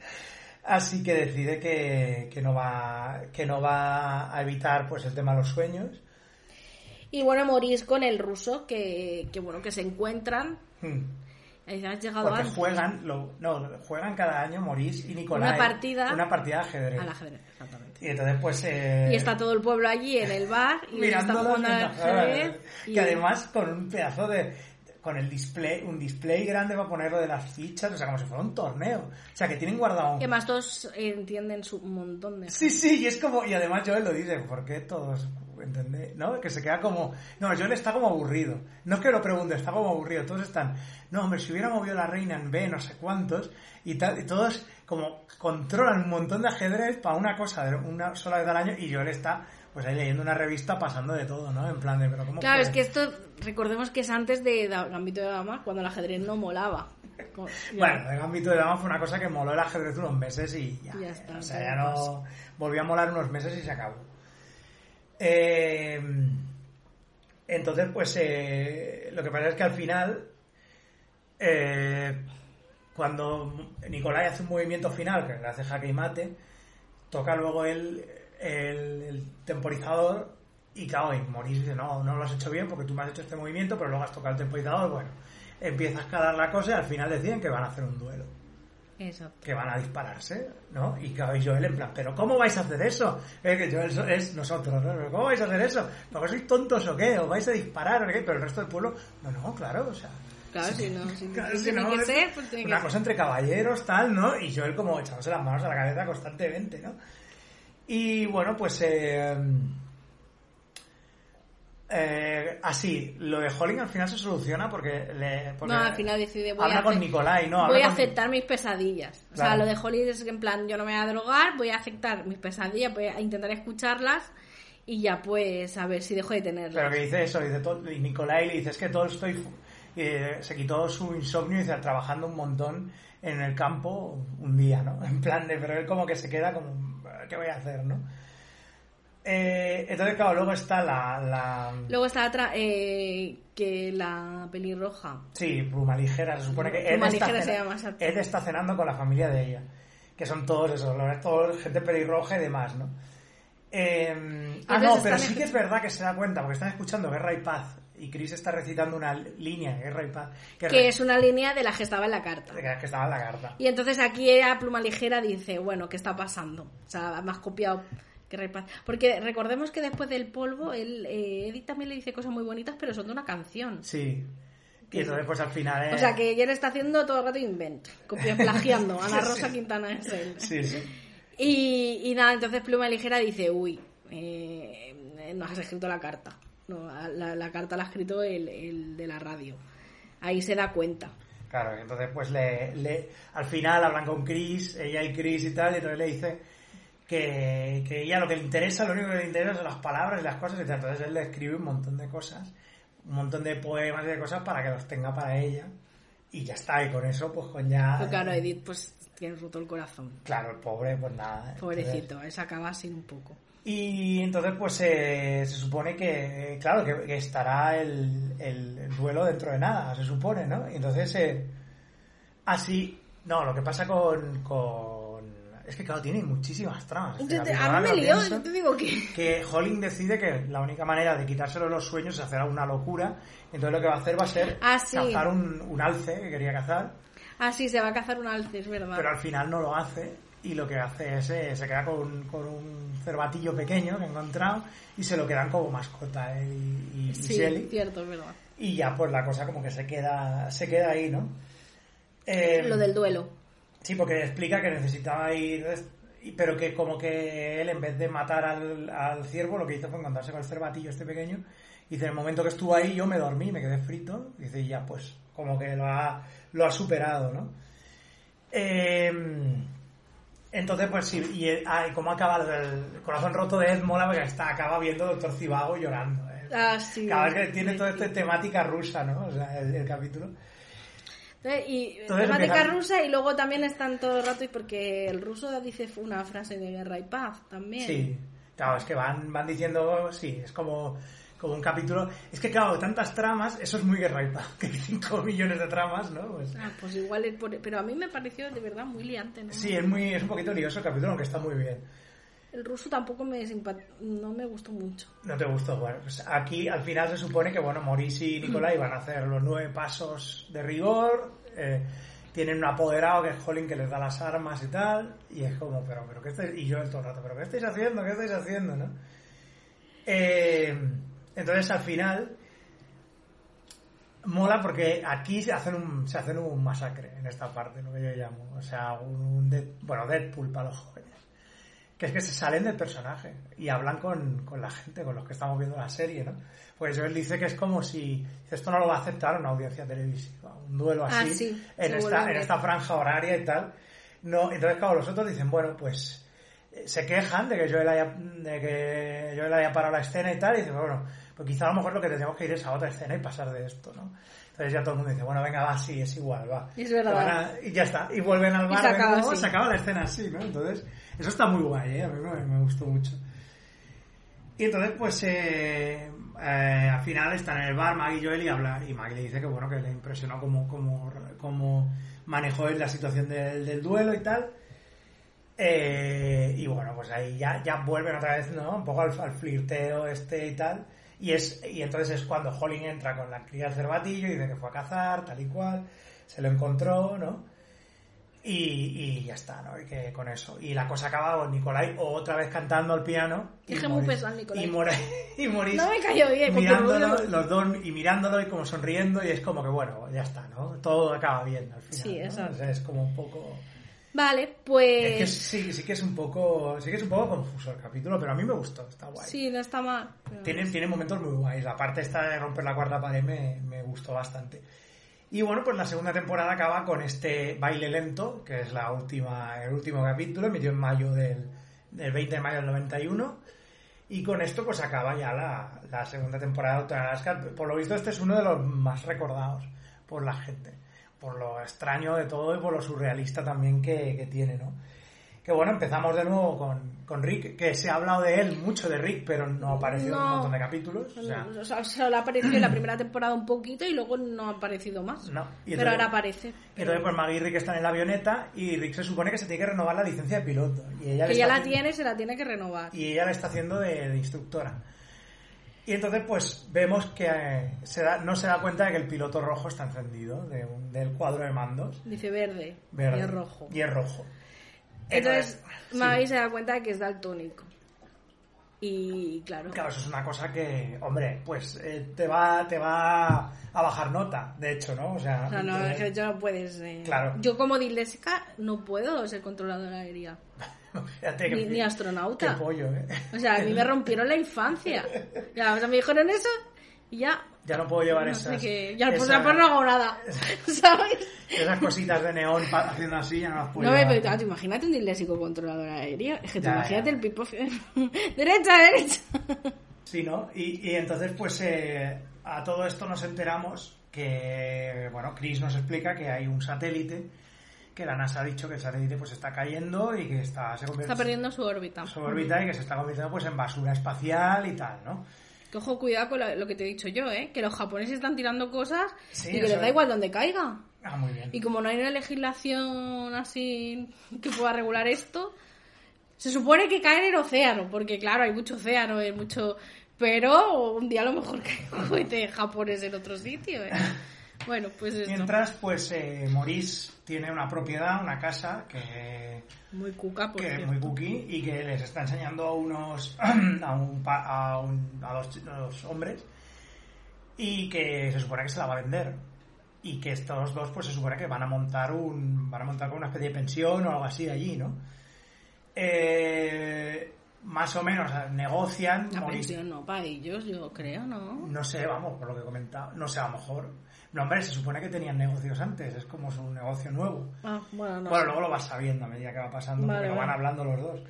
Así que decide que, que no va, que no va a evitar pues el tema de los sueños. Y bueno, morís con el ruso, que, que bueno, que se encuentran. Hmm. Eh, Has llegado Porque antes juegan, lo, no, juegan cada año Maurice y Nicolai. Una partida- Una partida de ajedrez. al ajedrez, exactamente. Y entonces pues... eh, Y está todo el pueblo allí en el bar y mirándolos jugando al ajedrez. juegan. y- Que además con un pedazo de con el display, un display grande para ponerlo de las fichas, o sea, como si fuera un torneo. O sea, que tienen guardado un... Que más todos entienden su montón de... Sí, sí, y es como, y además Joel lo dice, ¿por qué todos, entendés? ¿No? Que se queda como, no, Joel está como aburrido. No es que lo pregunte, está como aburrido. Todos están, no, hombre, si hubiera movido la reina en B, no sé cuántos, y tal, y todos como controlan un montón de ajedrez para una cosa, de una sola vez al año, y Joel está, pues ahí leyendo una revista pasando de todo, ¿no? En plan de, pero ¿cómo Claro, puede? es que esto, recordemos que es antes de Gambito de Dama, cuando el ajedrez no molaba. Bueno, el ámbito de dama fue una cosa que moló el ajedrez unos meses y ya. Ya está, o sea, ya no volvió a molar unos meses y se acabó. Eh, entonces, pues eh, lo que pasa es que al final, eh, cuando Nicolai hace un movimiento final, que hace jaque y mate, toca luego el, el, temporizador y claro, y Maurice dice, no, no lo has hecho bien porque tú me has hecho este movimiento, pero luego has tocado el temporizador, bueno, empieza a escalar la cosa y al final deciden que van a hacer un duelo Exacto. que van a dispararse, ¿no? Y claro, y Joel en plan, ¿pero cómo vais a hacer eso? Eh, que Joel es nosotros, ¿no? ¿Pero ¿Cómo vais a hacer eso? ¿Porque sois tontos o qué? ¿O vais a disparar o qué? Pero el resto del pueblo, no, no, claro, o sea... Claro, si no, si, <laughs> Claro, si tiene no, que es ser, pues tiene que una ser. cosa entre caballeros, tal, ¿no? Y Joel como echándose las manos a la cabeza constantemente, ¿no? Y bueno, pues... Eh, eh, así, lo de Holling al final se soluciona porque... Le, porque No, al final decide, voy habla a con Nicolai, ¿no? voy a con- aceptar mis pesadillas. O sea, Claro. lo de Holly es que en plan, yo no me voy a drogar, voy a aceptar mis pesadillas, voy a intentar escucharlas y ya pues a ver si dejo de tenerla. Pero que dice eso, dice Tol- y Nicolai le dice es que Tolstoy fu- eh, se quitó su insomnio y dice trabajando un montón en el campo un día, ¿no? <laughs> En plan de, pero él como que se queda como, ¿qué voy a hacer, no? Eh, entonces, claro, luego está la... la Luego está otra, eh, que la pelirroja. Sí, Pluma Ligera, se supone que Pluma Ed está, Ligera se cena- llama, exacto. Ed está cenando con la familia de ella, que son todos esos, todos gente pelirroja y demás, ¿no? Eh, ah, no, pero sí escuch- que es verdad que se da cuenta, porque están escuchando Guerra y Paz, y Chris está recitando una línea de Guerra y Paz, que, Que es una línea de la que estaba en la carta. que- que estaba en la carta. Y entonces aquí ella, pluma ligera, dice, bueno, ¿qué está pasando? O sea, me has copiado que repaz. Porque recordemos que después del polvo, él, eh, Edith también le dice cosas muy bonitas, pero son de una canción. Sí. Y entonces, pues al final... eh, O sea, que ella le está haciendo todo el rato invento, copia plagiando. Ana <laughs> Rosa sí. Quintana es él. Sí, sí. Y, y nada, entonces Pluma Ligera dice, uy, eh, no has escrito la carta. No, la, la carta la ha escrito el, el de la radio. Ahí se da cuenta. Claro, entonces pues le, le- al final hablan con Chris, ella y Chris y tal, y entonces le dice que, que ella lo que le interesa, lo único que le interesa son las palabras y las cosas y. Entonces él le escribe un montón de cosas, un montón de poemas y de cosas para que los tenga para ella. Y ya está, y con eso pues con ya... Pero claro, Edith pues tiene roto el corazón. Claro, el pobre pues nada. entonces- Pobrecito, se acaba así un poco. Y entonces, pues eh, se supone que, claro, que, que estará el, el- el duelo dentro de nada, se supone, ¿no? Y entonces, eh, así, no, lo que pasa con, con... Es que, claro, tiene muchísimas tramas. capítulo, a mí me lió, yo te digo que... Que Holling decide que la única manera de quitárselo los sueños es hacer una locura. Entonces lo que va a hacer va a ser Ah, sí. cazar un, un alce que quería cazar, Ah, sí, se va a cazar un alce, es verdad. pero al final no lo hace y lo que hace es eh, se queda con, con un cervatillo pequeño que ha encontrado y se lo quedan como mascota él y, y- y sí, Shelley. cierto, es verdad. y ya pues la cosa como que se queda se queda ahí no Eh, Lo del duelo. Sí porque explica que necesitaba ir pero que como que él en vez de matar al, al ciervo lo que hizo fue encontrarse con el cervatillo este pequeño y dice en el momento que estuvo ahí yo me dormí me quedé frito y dice ya pues como que lo ha lo ha superado no Eh, entonces, pues sí, y, ah, y cómo acaba el, el corazón roto de Ed mola porque está, acaba viendo Doctor Cibago llorando. ¿eh? Ah, sí. Cada vez que tiene toda esta temática rusa, ¿no? O sea, el, el capítulo. Eh, Y Entonces temática rusa y luego también están todo el rato y porque el ruso dice una frase de guerra y paz también. Sí, claro, es que van, van diciendo, sí, es como, como un capítulo. Es que, claro, tantas tramas, eso es muy guerra y paz, <laughs> que hay 5 millones de tramas, ¿no? Pues, Ah, pues igual, es por- pero a mí me pareció de verdad muy liante, ¿no? sí, es, muy, es un poquito lioso el capítulo, aunque está muy bien. El ruso tampoco me no me gustó mucho. No te gustó, bueno, pues aquí al final se supone que, bueno, Maurice y Nicolai van a hacer los nueve pasos de rigor, eh, tienen un apoderado que es Holling que les da las armas y tal, y es como, pero, pero, ¿qué estáis? Y yo el todo el rato, pero, ¿qué estáis haciendo? ¿Qué estáis haciendo? ¿no? Eh, entonces al final mola porque aquí se hacen un, se hacen un masacre en esta parte, lo que yo llamo, o sea, un, bueno, Deadpool para los jóvenes que es que se salen del personaje y hablan con, con la gente, con los que estamos viendo la serie, ¿no? Pues él dice que es como si esto no lo va a aceptar una audiencia televisiva, un duelo Ah, así sí, en, esta, en esta franja horaria y tal. No, entonces, claro, los otros dicen, bueno, pues eh, se quejan de que Joel haya, de que Joel haya parado la escena y tal, y dicen, bueno, pues quizá a lo mejor lo que tendríamos que ir es a otra escena y pasar de esto, ¿no? Entonces ya todo el mundo dice, bueno, venga, va, sí, es igual, va. Es verdad. A- y ya está, y vuelven al Y bar se acaba así. se acaba la escena así, ¿no? Entonces, eso está muy guay, ¿eh? A mí me, me gustó mucho. Y entonces, pues, eh, eh, al final están en el bar Maggie y Joel y habla, y Maggie le dice que, bueno, que le impresionó cómo, cómo, cómo manejó él la situación del, del duelo y tal. Eh, y bueno, pues ahí ya, ya vuelven otra vez, ¿no? Un poco al, al flirteo este y tal. Y, es, y entonces es cuando Holling entra con la cría del cervatillo y dice que fue a cazar, tal y cual. Se lo encontró, ¿no? Y, y ya está, ¿no? Y que con eso. Y la cosa acaba con Nicolai otra vez cantando al piano. que muy pesado, Nicolai. Y, Mora- <laughs> y No me cayó bien, mirándolo, luego- los dos y mirándolo y como sonriendo y es como que bueno, ya está, ¿no? Todo acaba bien al final. Sí, ¿no? exacto. O sea, es como un poco... Vale, Es que pues... sí, sí que es un poco, sí que es un poco confuso el capítulo, pero a mí me gustó, está guay. Sí, no está mal. pero- Tiene, tiene momentos muy guays. La parte esta de romper la cuarta pared me, me gustó bastante. Y bueno, pues la segunda temporada acaba con este baile lento, que es la última, el último capítulo, emitió en mayo del, del 20 de mayo del 91. Y con esto pues acaba ya la, la segunda temporada de Doctor Alaska. Por lo visto este es uno de los más recordados por la gente. Por lo extraño de todo y por lo surrealista también que, que tiene, ¿no? Que bueno, empezamos de nuevo con, con Rick, que se ha hablado de él, mucho de Rick, pero no ha aparecido en un No. montón de capítulos. O sea, O sea, solo apareció en la primera temporada un poquito y luego no ha aparecido más. No. Y Pero entonces- ahora aparece. Entonces, pues Maggie y Rick están en la avioneta y Rick se supone que se tiene que renovar la licencia de piloto. Y ella Que ya la haci- tiene, se la tiene que renovar. Y ella le está haciendo de, de instructora. Y entonces, pues vemos que eh, se da- no se da cuenta de que el piloto rojo está encendido de un- del cuadro de mandos. Dice verde, Verde. y es rojo. Y es rojo. Entonces, sí. Maggie se da cuenta de que es daltónico. Y claro, Claro, eso es una cosa que, hombre, pues eh, te va te va a bajar nota, de hecho, ¿no? O sea, o sea, no, es que yo no puedes. eh, Claro. Yo, como disléxica, no puedo ser controladora aérea. <laughs> Ni, ni astronauta. Qué pollo, ¿eh? O sea, a mí me rompieron la infancia. <laughs> Ya, o sea, me dijeron eso y ya. Ya no puedo llevar No esas... qué. Ya esas- pues no hago nada. <laughs> ¿Sabes? Esas cositas de neón haciendo así, ya no las puedo No, llevar. pero tú imagínate un disléxico controlador aéreo. Es que tú Ya, imagínate ya. el pipo. <laughs> derecha, derecha. Sí, ¿no? Y, y entonces, pues, eh, a todo esto nos enteramos que, bueno, Chris nos explica que hay un satélite, que la NASA ha dicho que el satélite, pues, está cayendo y que está, se convierte Está perdiendo su órbita. su órbita y que se está convirtiendo, pues, en basura espacial y tal, ¿no? Que ojo, cuidado con lo, lo que te he dicho yo, ¿eh? Que los japoneses están tirando cosas Sí, y que les da es. igual donde caiga. Ah, muy bien. Y como no hay una legislación así que pueda regular esto, se supone que cae en el océano, porque claro, hay mucho océano, hay mucho... Pero un día a lo mejor cae un cohete japonés en otro sitio, ¿eh? Bueno, pues esto. Mientras, pues, eh, Maurice tiene una propiedad, una casa, que Muy cuca, por que es muy cookie y que les está enseñando a unos <clears throat> a, un, a, un- a dos, ch- dos hombres y que se supone que se la va a vender y que estos dos pues se supone que van a montar un van a montar como una especie de pensión o algo así allí no Eh, más o menos negocian La pensión no, para ellos, yo creo, ¿no? no sé vamos por lo que he comentado no sé a lo mejor no hombre se supone que tenían negocios antes es como su negocio nuevo Ah, bueno, no bueno luego lo vas sabiendo a medida que va pasando Vale, porque lo van hablando los dos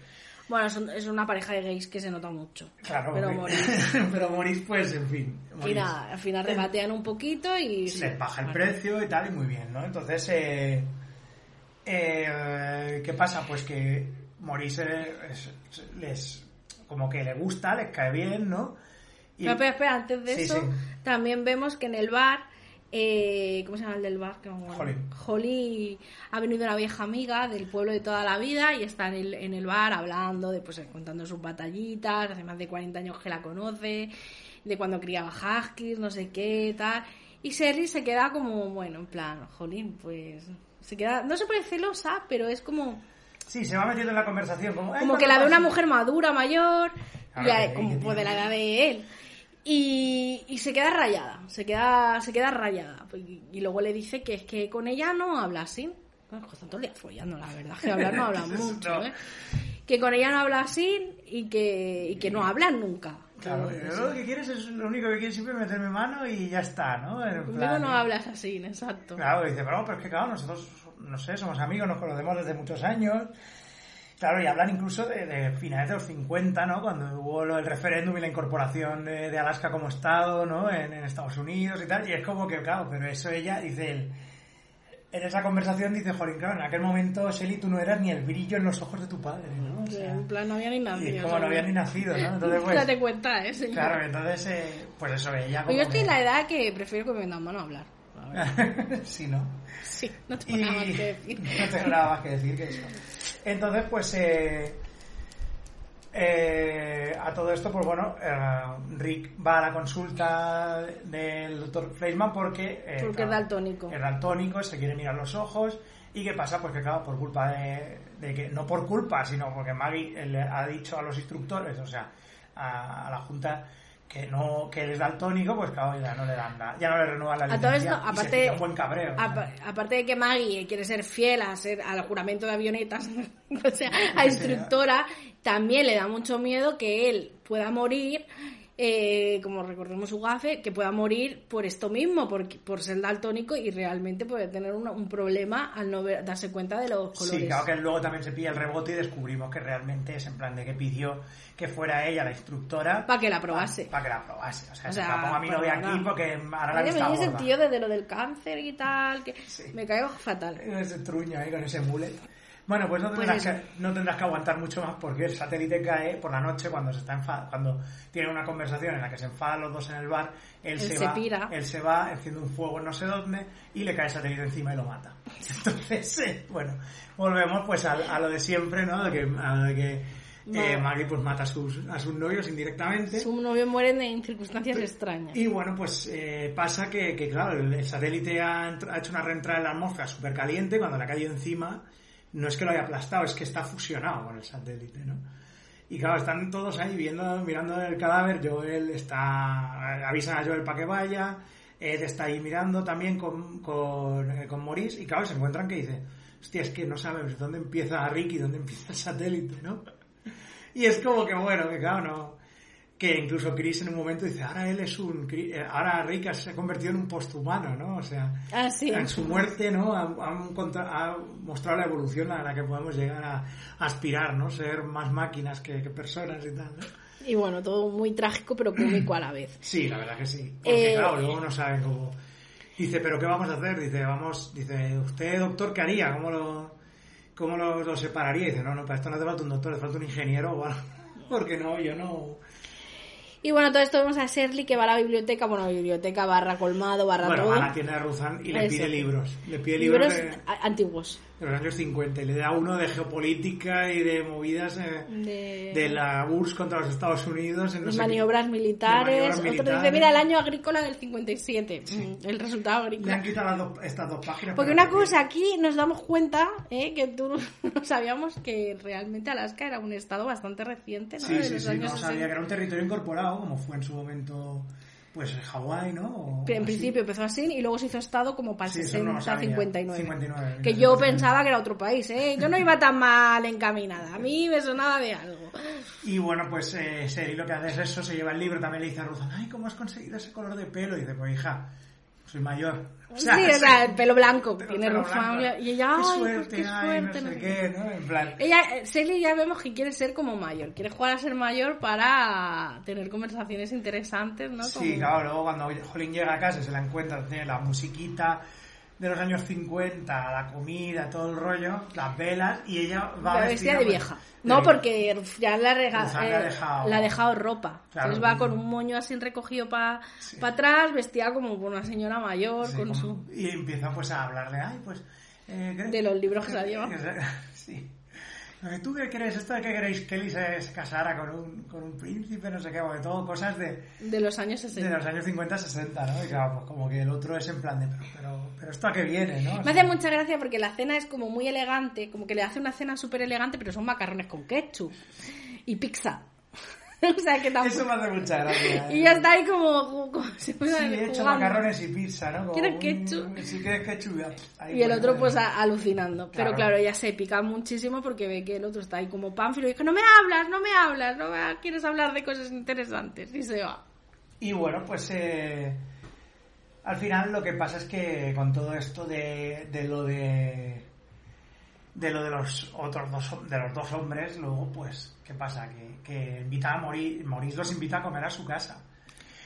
Bueno, son- es una pareja de gays que se nota mucho. Claro, Pero porque- morir. <laughs> pero Morís, pues, en fin. Morís. nada, al final rebatean un poquito y... sí. Les baja el Bueno. precio y tal, y muy bien, ¿no? Entonces, eh, eh, ¿qué pasa? Pues que Morís eh, es- es- les, como que le gusta, les cae bien, ¿no? Y- Pero espera, espera, antes de Sí, eso, sí. también vemos que en el bar, eh, ¿cómo se llama el del bar? Holly. Holly ha venido una vieja amiga del pueblo de toda la vida y está en el, en el bar hablando, de, pues, contando sus batallitas, hace más de 40 años que la conoce, de cuando criaba huskies, no sé qué, tal. Y Sherry se queda como, bueno, en plan, Jolín, pues... Se queda, no se pone celosa, pero es como, Sí, se va metiendo en la conversación. Como, "Ay, como que la ve pasa". una mujer madura, mayor, Claro, como pues, de la edad de él. Y, y se queda rayada, se queda, se queda rayada. Y, y luego le dice que es que con ella no habla así. Bueno, pues tanto le follando, la verdad, que hablar no hablan <laughs> mucho, No. ¿eh? Que con ella no habla así y que, y que no hablan nunca. Claro, yo lo que quieres es lo único que quieres siempre es meterme mano y ya está, ¿no? En Conmigo plan- no hablas así, exacto. Claro, dice, pero, pero es que claro, nosotros, no sé, somos amigos, nos conocemos desde muchos años. Claro, y hablan incluso de, de finales de los 50, ¿no? Cuando hubo del referéndum y la incorporación de, de Alaska como Estado, ¿no? En, en Estados Unidos y tal. Y es como que, claro, pero eso ella, dice él, en esa conversación dice, Jolín, claro, en aquel momento, Shelly, tú no eras ni el brillo en los ojos de tu padre, ¿no? O sea, en plan, no había ni y nacido. es como no había ni nacido, ¿no? <laughs> Entonces, pues, Date cuenta, ¿eh, señor? claro, entonces, eh, pues eso, ella como Pero yo estoy en la edad que prefiero que me vendan mano a hablar. <laughs> sí, ¿no? Sí, no tengo nada más que decir. <laughs> no tengo nada más que decir que eso. Entonces, pues eh, eh, a todo esto, pues bueno, eh, Rick va a la consulta del doctor Fleischman porque, eh, Porque es daltónico. Es daltónico, se quiere mirar los ojos. ¿Y qué pasa? Pues que claro, por culpa de, de que, no por culpa, sino porque Maggie le ha dicho a los instructores, o sea, a, a la junta que no que él es daltónico, pues claro, ya no le dan la- ya no le renuevan la A todo licencia. esto, y se aparte, pilla un buen cabreo. aparte de que Maggie quiere ser fiel a ser, al juramento de avionetas, <laughs> o sea, a instructora, también le da mucho miedo que él pueda morir eh, como recordemos su gafe, que pueda morir por esto mismo, por, por ser daltónico y realmente puede tener una- un problema al no ver- darse cuenta de los colores. Sí, claro que luego también se pilla el rebote y descubrimos que realmente es en plan de que pidió que fuera ella la instructora. Pa' que la probase. Para que la probase. O sea, O se sea, la pongo a mi para novia aquí porque ahora la me dice el tío desde lo del cáncer y tal, que Sí. me caigo fatal. Ese truño ahí con ese mullet. Bueno, pues no Pues tendrás, que, no tendrás que aguantar mucho más porque el satélite cae por la noche cuando se está enfa- cuando tiene una conversación en la que se enfadan los dos en el bar, él, Él se, se va, pira. él se va, enciende un fuego no sé dónde y le cae el satélite encima y lo mata. <laughs> Entonces, eh, bueno, volvemos pues a, a lo de siempre, ¿no? De que, a lo de que eh. Maggie pues mata a sus, a sus novios indirectamente. Su novio muere en circunstancias extrañas. Y bueno, pues eh, pasa que, que, claro, el, satélite ha, ha hecho una reentrada en la atmósfera súper caliente, cuando le ha caído encima, no es que lo haya aplastado, es que está fusionado con el satélite, ¿no? Y claro, están todos ahí viendo, mirando el cadáver, Joel está, avisan a Joel para que vaya, Ed está ahí mirando también con, con, eh, con Maurice, y claro, se encuentran que dice, hostia, es que no sabemos dónde empieza Rick y dónde empieza el satélite, ¿no? Y es como que bueno, que claro, no. Que incluso Chris en un momento dice, ahora él es un. Eh, Ahora Rick se ha convertido en un posthumano, ¿no? O sea, Ah, sí. en su muerte, ¿no? Ha, ha encontra- ha mostrado la evolución a la que podemos llegar a, aspirar, ¿no? Ser más máquinas que, que personas y tal, ¿no? Y bueno, todo muy trágico pero cómico a la vez. Sí, la verdad que sí. Porque Eh, claro, luego no saben cómo. Dice, ¿pero qué vamos a hacer? Dice, vamos, dice, ¿usted, doctor, qué haría? ¿Cómo lo, cómo lo, lo separaría? Dice, no, no, para esto no te falta un doctor, te falta un ingeniero o algo. <laughs> Porque no, yo no. Y bueno, todo esto vemos a Shirley que va a la biblioteca, bueno, biblioteca barra colmado, barra Bueno, todo. va a la tienda de Ruzan y le pide libros. Le pide libros, libros de, antiguos. De los años 50 y le da uno de geopolítica y de movidas eh, De, de la URSS contra los Estados Unidos. En no maniobras militares. Otro dice, mira, el año agrícola del 57. Mm, El resultado Le agrícola. han quitado las dos- estas dos páginas. Porque una cosa, aquí nos damos cuenta eh, que tú <laughs> no sabíamos que realmente Alaska era un estado bastante reciente, ¿no? Sí, De sí, los sí, años no sabía 60. que era un territorio incorporado, como fue en su momento, pues Hawái, ¿no? O En así. principio empezó así y luego se hizo estado como para el Sí, eso no lo 60, sabía. 59. 59, Que yo pensaba que era otro país, ¿eh? Yo no iba tan mal encaminada. A mí me sonaba de algo. Y bueno, pues eh, Seri lo que hace es eso, se lleva el libro, también le dice a Ruth, ay, ¿cómo has conseguido ese color de pelo? Y dice, pues hija, soy mayor. O sea, sí, o sea, el pelo blanco. Tiene blanco. y ella, qué ay, suerte, pues qué ay, suerte. no no sé qué, ¿no? En plan, Ella, eh, ya vemos que quiere ser como mayor, quiere jugar a ser mayor para tener conversaciones interesantes, ¿no? Sí, Como- claro, luego cuando Jolín llega a casa se la encuentra, tiene la musiquita de los años 50, la comida, todo el rollo, las velas, y ella va La vestida de pues, vieja. No, porque ya le ha, rega- Rufán le ha eh, dejado- le ha dejado ropa. Claro. Entonces va con un moño así recogido para atrás, vestida como una señora mayor, Sí, con como- su... Y empieza pues a hablarle, ay, pues... eh, ¿qué- De los libros que se que <laughs> se- Sí. ¿Tú qué crees? ¿Esto de que queréis que Kelly se, se casara con un, con un príncipe? No sé qué, de todo, cosas de, De los años de 60. los años 50-60, ¿no? Y claro, pues como que el otro es en plan de, pero, pero, pero ¿esto a qué viene, no? O Me hace mucha gracia porque la cena es como muy elegante, como que le hace una cena súper elegante, pero son macarrones con ketchup y pizza. <laughs> o sea que tampoco... Eso me hace mucha gracia. <laughs> ¿eh? Y ya está ahí como... como si Sí, he hecho macarrones y pizza, ¿no? Como ¿Quieres ketchup? Si quieres ketchup, ya. Ahí, Y el otro pues a- alucinando. Pero Claro. ella se pica muchísimo porque ve que el otro está ahí como pánfilo y dice, no me hablas, no me hablas, no me quieres hablar de cosas interesantes. Y se va. Y bueno, pues eh, al final lo que pasa es que con todo esto de, de lo de de lo de los otros dos de los dos hombres, luego pues ¿qué pasa? Que, que invita a Maurice, Maurice los invita a comer a su casa.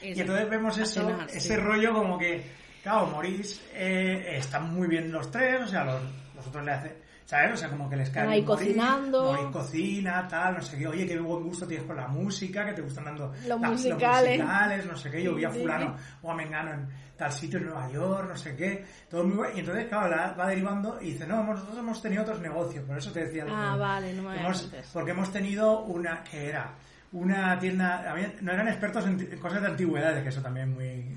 Y entonces vemos eso, cenar, ese sí. rollo como que, claro, Maurice eh, están muy bien los tres, o sea, los, los otros le hacen, ¿sabes? O sea, como que les cae ahí cocinando. Maurice cocina, tal, no sé qué, oye, qué buen gusto tienes con la música, que te gustan dando Los musicales. musicales, no sé qué, yo vi a fulano o a Mengano en tal sitio en Nueva York, no sé qué, todo muy bueno. Y entonces, claro, la- va derivando y dice, no, nosotros hemos tenido otros negocios, por eso te decía. Ah, que- vale, no me hemos-. Porque hemos tenido una, que era? Una tienda, no eran expertos en cosas de antigüedades, que eso también muy...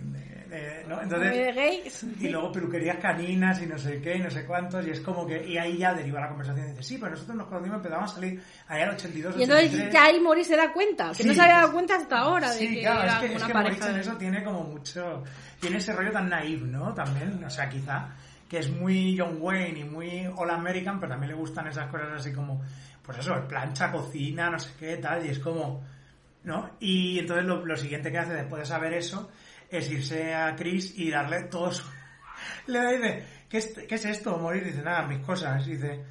de- ¿no? Entonces, de gays. y luego peluquerías caninas y no sé qué y no sé cuántos y es como que y ahí ya deriva la conversación y dice sí pues nosotros nos conocimos empezamos a salir allá en el 82 Y entonces 83. ya ahí Mori se da cuenta, que Sí, no se había dado cuenta hasta ahora de sí que claro era es que, como es una que pareja. Moritz en eso tiene como mucho tiene ese rollo tan naive no también o sea quizá que es muy John Wayne y muy All American pero también le gustan esas cosas así como pues eso plancha cocina no sé qué tal y es como ¿no? Y entonces lo, lo siguiente que hace después de saber eso es irse a Chris y darle todo su... <laughs> Le dice, ¿qué es, ¿qué es esto? Morir, dice, nada, mis cosas, dice...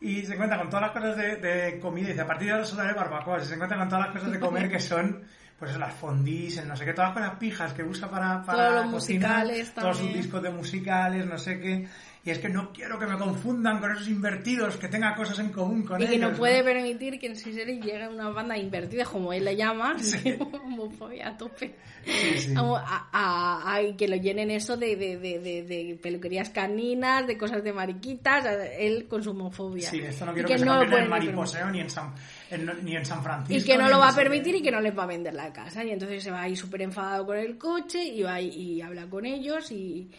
Y se encuentra con todas las cosas de, de comida, dice, a partir de ahora solo haré barbacoa, se encuentra con todas las cosas de comer que son, pues las fondis, el no sé qué, todas las pijas que usa para, para los cocinar, musicales todos sus discos de musicales, no sé qué. Y es que no quiero que me confundan con esos invertidos, que tenga cosas en común con Y que ellos. no puede permitir que en serie llegue una banda invertida, como él le llama, <laughs> homofobia a tope. Sí, sí. A, a- a- y que lo llenen eso de, de, de, de- peluquerías caninas, de cosas de mariquitas, él con su homofobia. Sí, esto no Y quiero que, se no lo en mariposeo ni en San, en- ni en San. Francisco. y que no lo va a permitir y que no les va a vender la casa. Y entonces se va ahí súper enfadado con el coche y va y, y habla con ellos y,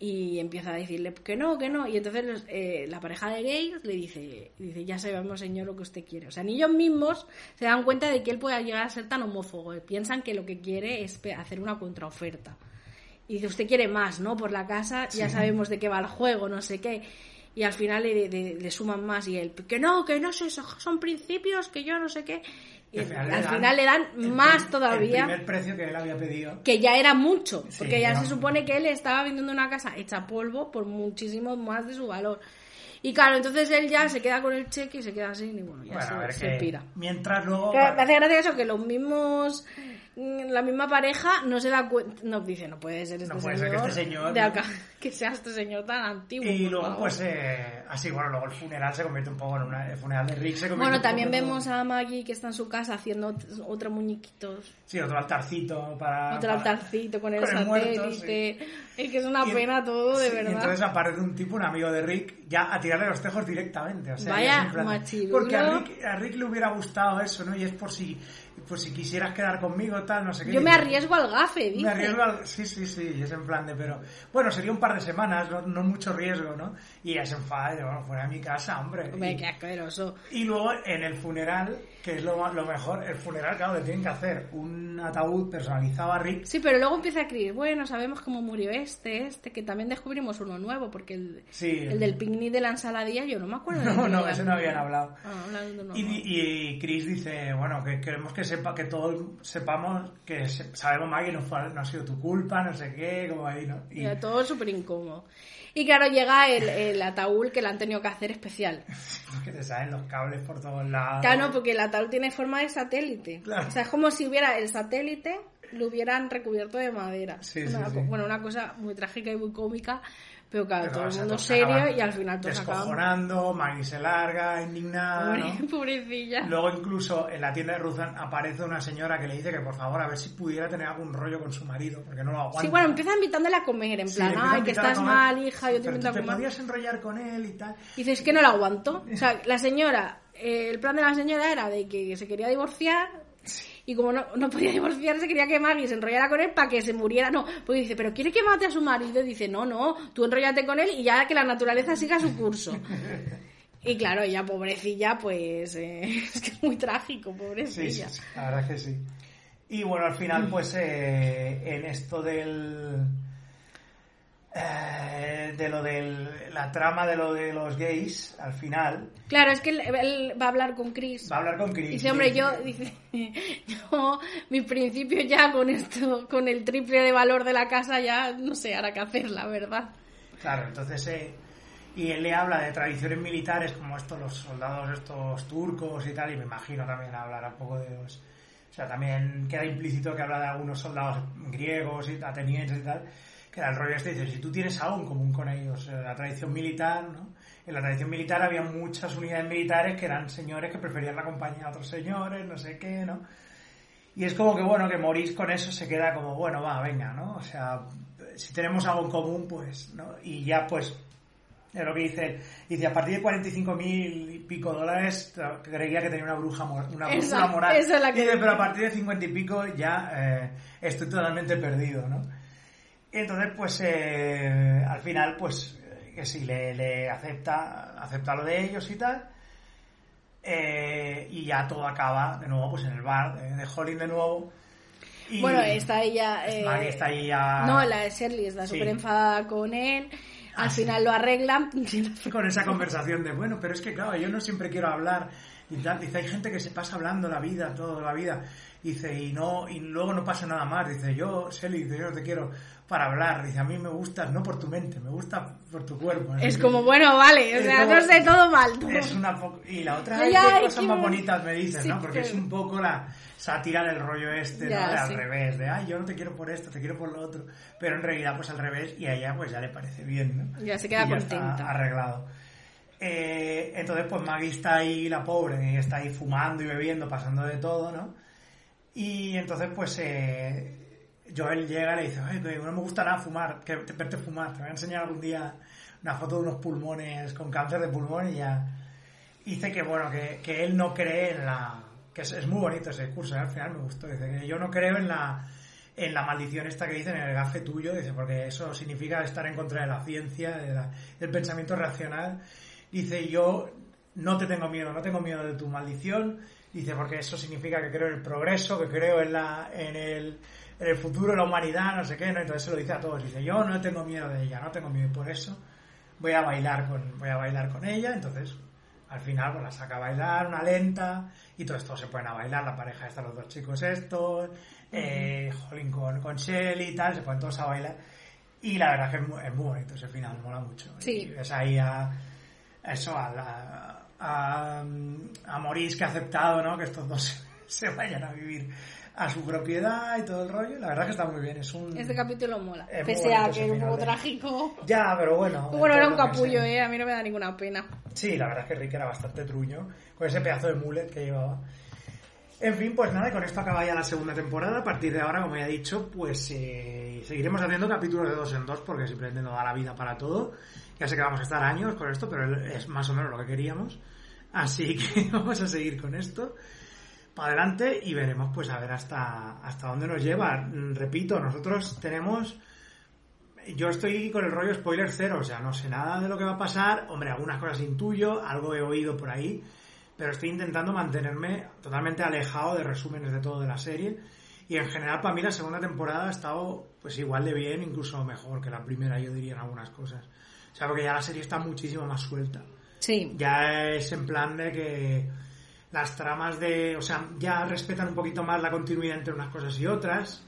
y empieza a decirle que no, que no. Y entonces los- eh, la pareja de gays le dice, dice, ya sabemos, señor, lo que usted quiere. O sea, ni ellos mismos se dan cuenta de que él pueda llegar a ser tan homófobo. Piensan que lo que quiere es hacer una contraoferta. Y dice, usted quiere más, ¿no? Por la casa, ya sabemos de qué va el juego, no sé qué. Y al final le, le- le suman más y él, que no, que no, son principios, que yo no sé qué. Y al final, al final le dan el más todavía El primer precio que él había pedido. que ya era mucho, Sí, porque ya no. se supone que él estaba vendiendo una casa hecha polvo por muchísimo más de su valor. Y claro, entonces él ya se queda con el cheque y se queda así y bueno, ya Bueno, se, a ver se que pira. mientras luego... Que me hace gracia eso, que los mismos, la misma pareja no se da cuenta, no dice, no puede ser este No puede señor, ser que este señor, de acá, <laughs> que sea este señor tan antiguo. Y luego, favor. pues, eh, así, bueno, luego el funeral se convierte un poco en una, el funeral de Rick se Bueno, un también vemos a Maggie que está en su casa haciendo ot- otro muñequitos, Sí, otro altarcito para... otro para- altarcito con el con el muerto. Es que es una Y- pena todo, de sí, y verdad. entonces aparece un tipo, un amigo de Rick, ya a tirarle los tejos directamente. O sea, Vaya plan-. Porque a Rick, a Rick le hubiera gustado eso, ¿no? Y es por si, por si quisieras quedar conmigo, tal, no sé qué. Yo me arriesgo al gafe, dice. Me arriesgo al... Sí, sí, sí, es en plan de, pero... Bueno, sería un par de semanas, no, no mucho riesgo, ¿no? Y ella se enfada y dice, bueno, fuera de mi casa, hombre. Hombre, Y- qué asqueroso. y luego en el funeral, que es lo, lo mejor, el funeral, claro, le tienen que hacer un ataúd personalizado a Rick. Sí, pero luego empieza a Chris, bueno, sabemos cómo murió este, este, que también descubrimos uno nuevo, porque el, Sí. el del picnic de la ensaladilla yo no me acuerdo. <laughs> No, no, ese no habían hablado. Ah, de uno Y, y Chris dice, bueno, que queremos que sepa que todos sepamos que se- sabemos no, fue- no ha sido tu culpa, no sé qué, como ahí, ¿no? Y, Era todo súper incómodo. Y claro, llega el, el ataúd que le han tenido que hacer especial. <laughs> que te salen los cables por todos lados. Claro, no, porque el ataúd tiene forma de satélite. Claro. O sea, es como si hubiera el satélite, lo hubieran recubierto de madera. Sí, Una sí, co- sí. Bueno, una cosa muy trágica y muy cómica, pero claro, Pero, todo el mundo serio y al final todos acaban... Maggie se larga, indignada, ¿no? Pobre- Pobrecilla. Luego incluso en la tienda de Ruzan aparece una señora que le dice que por favor a ver si pudiera tener algún rollo con su marido, porque no lo aguanta. Sí, bueno, empieza invitándole a comer, en plan, ay, que estás comer, mal, hija, yo te invito a tú te comer. podías enrollar con él y tal. Y dices, es que no lo aguanto. <laughs> O sea, la señora, eh, el plan de la señora era de que se quería divorciar y como no, no podía <laughs> divorciarse, quería que Maggie se enrollara con él para que se muriera. No, porque dice, pero quiere que mate a su marido. Y dice, no, no, tú enrollate con él y ya que la naturaleza siga su curso. Y claro, ella pobrecilla, pues eh, <laughs> es que es muy trágico, pobrecilla. sí, sí, la verdad es que sí. Y bueno, al final, pues eh, en esto del. Eh, de lo de la trama de lo de los gays, al final, Claro, es que él, él va a hablar con Chris. va a hablar con Chris. Dice, hombre, yo, dice, yo, mi principio ya con esto, con el triple de valor de la casa, ya no sé ahora qué hacer, la verdad. Claro, entonces. eh, y él le habla de tradiciones militares como estos, los soldados estos turcos y tal, y me imagino también hablará un poco de los. O sea, también queda implícito que habla de algunos soldados griegos y atenienses y tal, que era el rollo este, dice, si tú tienes algo en común con ellos, eh, la tradición militar, ¿no? En la tradición militar había muchas unidades militares que eran señores que preferían la compañía a otros señores, no sé qué, ¿no? Y es como que, bueno, que morís con eso se queda como, bueno, va, venga, ¿no? O sea, si tenemos algo en común, pues, ¿no? Y ya, pues, es lo que dice él. Dice, a partir de 45 mil y pico dólares, creía que tenía una bruja una brújula moral. esa es la que dice. pero a partir de 50 y pico ya eh, estoy totalmente perdido, ¿no? Entonces, pues, eh, al final, pues, eh, que sí, le, le acepta, acepta lo de ellos y tal. Eh, y ya todo acaba de nuevo, pues, en el bar de, de Holling de nuevo. Y Bueno, está ella... eh, está ahí ya... No, la de Shirley está Sí. súper enfadada con él. Al Ah, sí. final lo arreglan. <laughs> con esa conversación de, bueno, pero es que claro, yo no siempre quiero hablar y tal. Dice, hay gente que se pasa hablando la vida, toda la vida. Dice, y no, y luego no pasa nada más. Dice, yo, dice, yo no te quiero para hablar. Dice, a mí me gustas no por tu mente, me gusta por tu cuerpo. Es como, bueno, vale, o Es sea, como- no sé, todo mal. todo. es una y la otra qué ay, cosas más bon- bonitas me dices, Sí, ¿no? Porque es un poco la sátira del rollo este, Ya, ¿no? De al sí. revés, de ay, yo no te quiero por esto, te quiero por lo otro. Pero en realidad, pues al revés, y a ella pues ya le parece bien, ¿no? Ya se queda Y está contenta. arreglado. Eh, entonces, pues Maggie está ahí, la pobre, está ahí fumando y bebiendo, pasando de todo, ¿no? Y entonces, pues, eh, Joel llega y le dice, ay, no me gusta nada fumar, que te verte fumar, te voy a enseñar algún día una foto de unos pulmones con cáncer de pulmón y ya. Dice que, bueno, que, que él no cree en la... que es, muy bonito ese discurso, ¿eh? al final me gustó. Dice yo no creo en la, en la maldición esta que dicen, en el gafe tuyo, dice, porque eso significa estar en contra de la ciencia, del pensamiento racional. Dice, yo no te tengo miedo, no tengo miedo de tu maldición. Dice, porque eso significa que creo en el progreso, que creo en, la, en, el, el futuro de la humanidad, no sé qué, ¿no? Entonces se lo dice a todos. Dice, yo no tengo miedo de ella, no tengo miedo y por eso voy a bailar con, voy a bailar con ella. Entonces, al final, pues la saca a bailar, una lenta, y todo esto se ponen a bailar, la pareja está los dos chicos estos, eh, Jolín con, con Shelly y tal, se ponen todos a bailar. Y la verdad es que es muy, es muy bonito ese final, mola mucho. Sí. Y ves ahí a, eso, a, la- a, a Maurice que ha aceptado, ¿no? Que estos dos <laughs> se vayan a vivir a su propiedad y todo el rollo. La verdad que está muy bien, es un... Este capítulo mola. Es Pese a que es un poco trágico. Ya, pero bueno. <laughs> Bueno, era un capullo, eh. A mí no me da ninguna pena. Sí, la verdad es que Rick era bastante truño con ese pedazo de mullet que llevaba. En fin, pues nada, y con esto acaba ya la segunda temporada. A partir de ahora, como ya he dicho, pues eh, seguiremos haciendo capítulos de dos en dos porque simplemente no da la vida para todo. Ya sé que vamos a estar años con esto, pero es más o menos lo que queríamos. Así que <laughs> vamos a seguir con esto para adelante y veremos pues a ver hasta, hasta dónde nos lleva. Repito, nosotros tenemos yo estoy con el rollo spoiler cero, o sea, no sé nada de lo que va a pasar. Hombre, algunas cosas intuyo, algo he oído por ahí, pero estoy intentando mantenerme totalmente alejado de resúmenes de todo de la serie. Y en general, para mí, la segunda temporada ha estado pues igual de bien, incluso mejor que la primera, yo diría en algunas cosas. O sea, porque ya la serie está muchísimo más suelta. Sí. Ya es en plan de que las tramas de. O sea, ya respetan un poquito más la continuidad entre unas cosas y otras.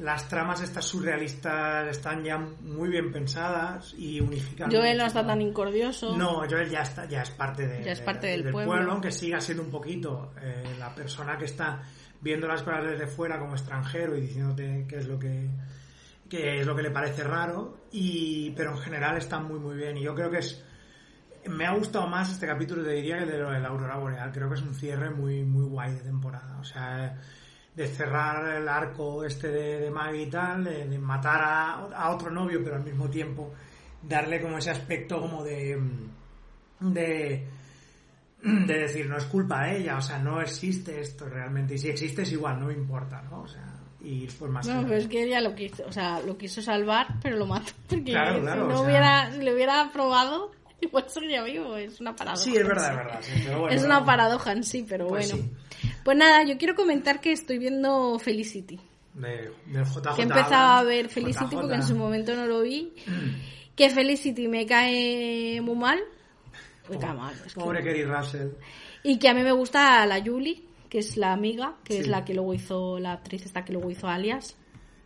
Las tramas estas surrealistas están ya muy bien pensadas y unifican. Joel no está tan incordioso. No, Joel ya está, ya es parte de- Ya es de- parte del pueblo. aunque siga siendo un poquito eh, la persona que está viendo las cosas desde fuera como extranjero y diciéndote qué es lo que qué es lo que le parece raro y pero en general está muy muy bien y yo creo que es me ha gustado más este capítulo te diría que el de lo de la aurora boreal. Creo que es un cierre muy muy guay de temporada. O sea de cerrar el arco este de, de Maggie y tal de, de matar a, a otro novio pero al mismo tiempo darle como ese aspecto como de de de decir no es culpa de ella o sea no existe esto realmente y si existe es igual no me importa no o sea y pues más No, pero es que ella lo quiso, o sea, lo quiso salvar, pero lo mató. Porque Claro, claro, si no o sea- hubiera, si le hubiera probado, <laughs> igual seguiría vivo. Es una paradoja. sí es verdad sí. es verdad sí, pero bueno, es una paradoja en sí, pero Pues bueno. sí. Pues nada, yo quiero comentar que estoy viendo Felicity. de, del JJ Que he empezado a ver Felicity JJ. porque en su momento no lo vi. Que Felicity me cae muy mal. Me cae mal. es que- pobre Kerry Russell Y que a mí me gusta la Julie, que es la amiga, que es la que luego hizo, la actriz esta que luego hizo Alias.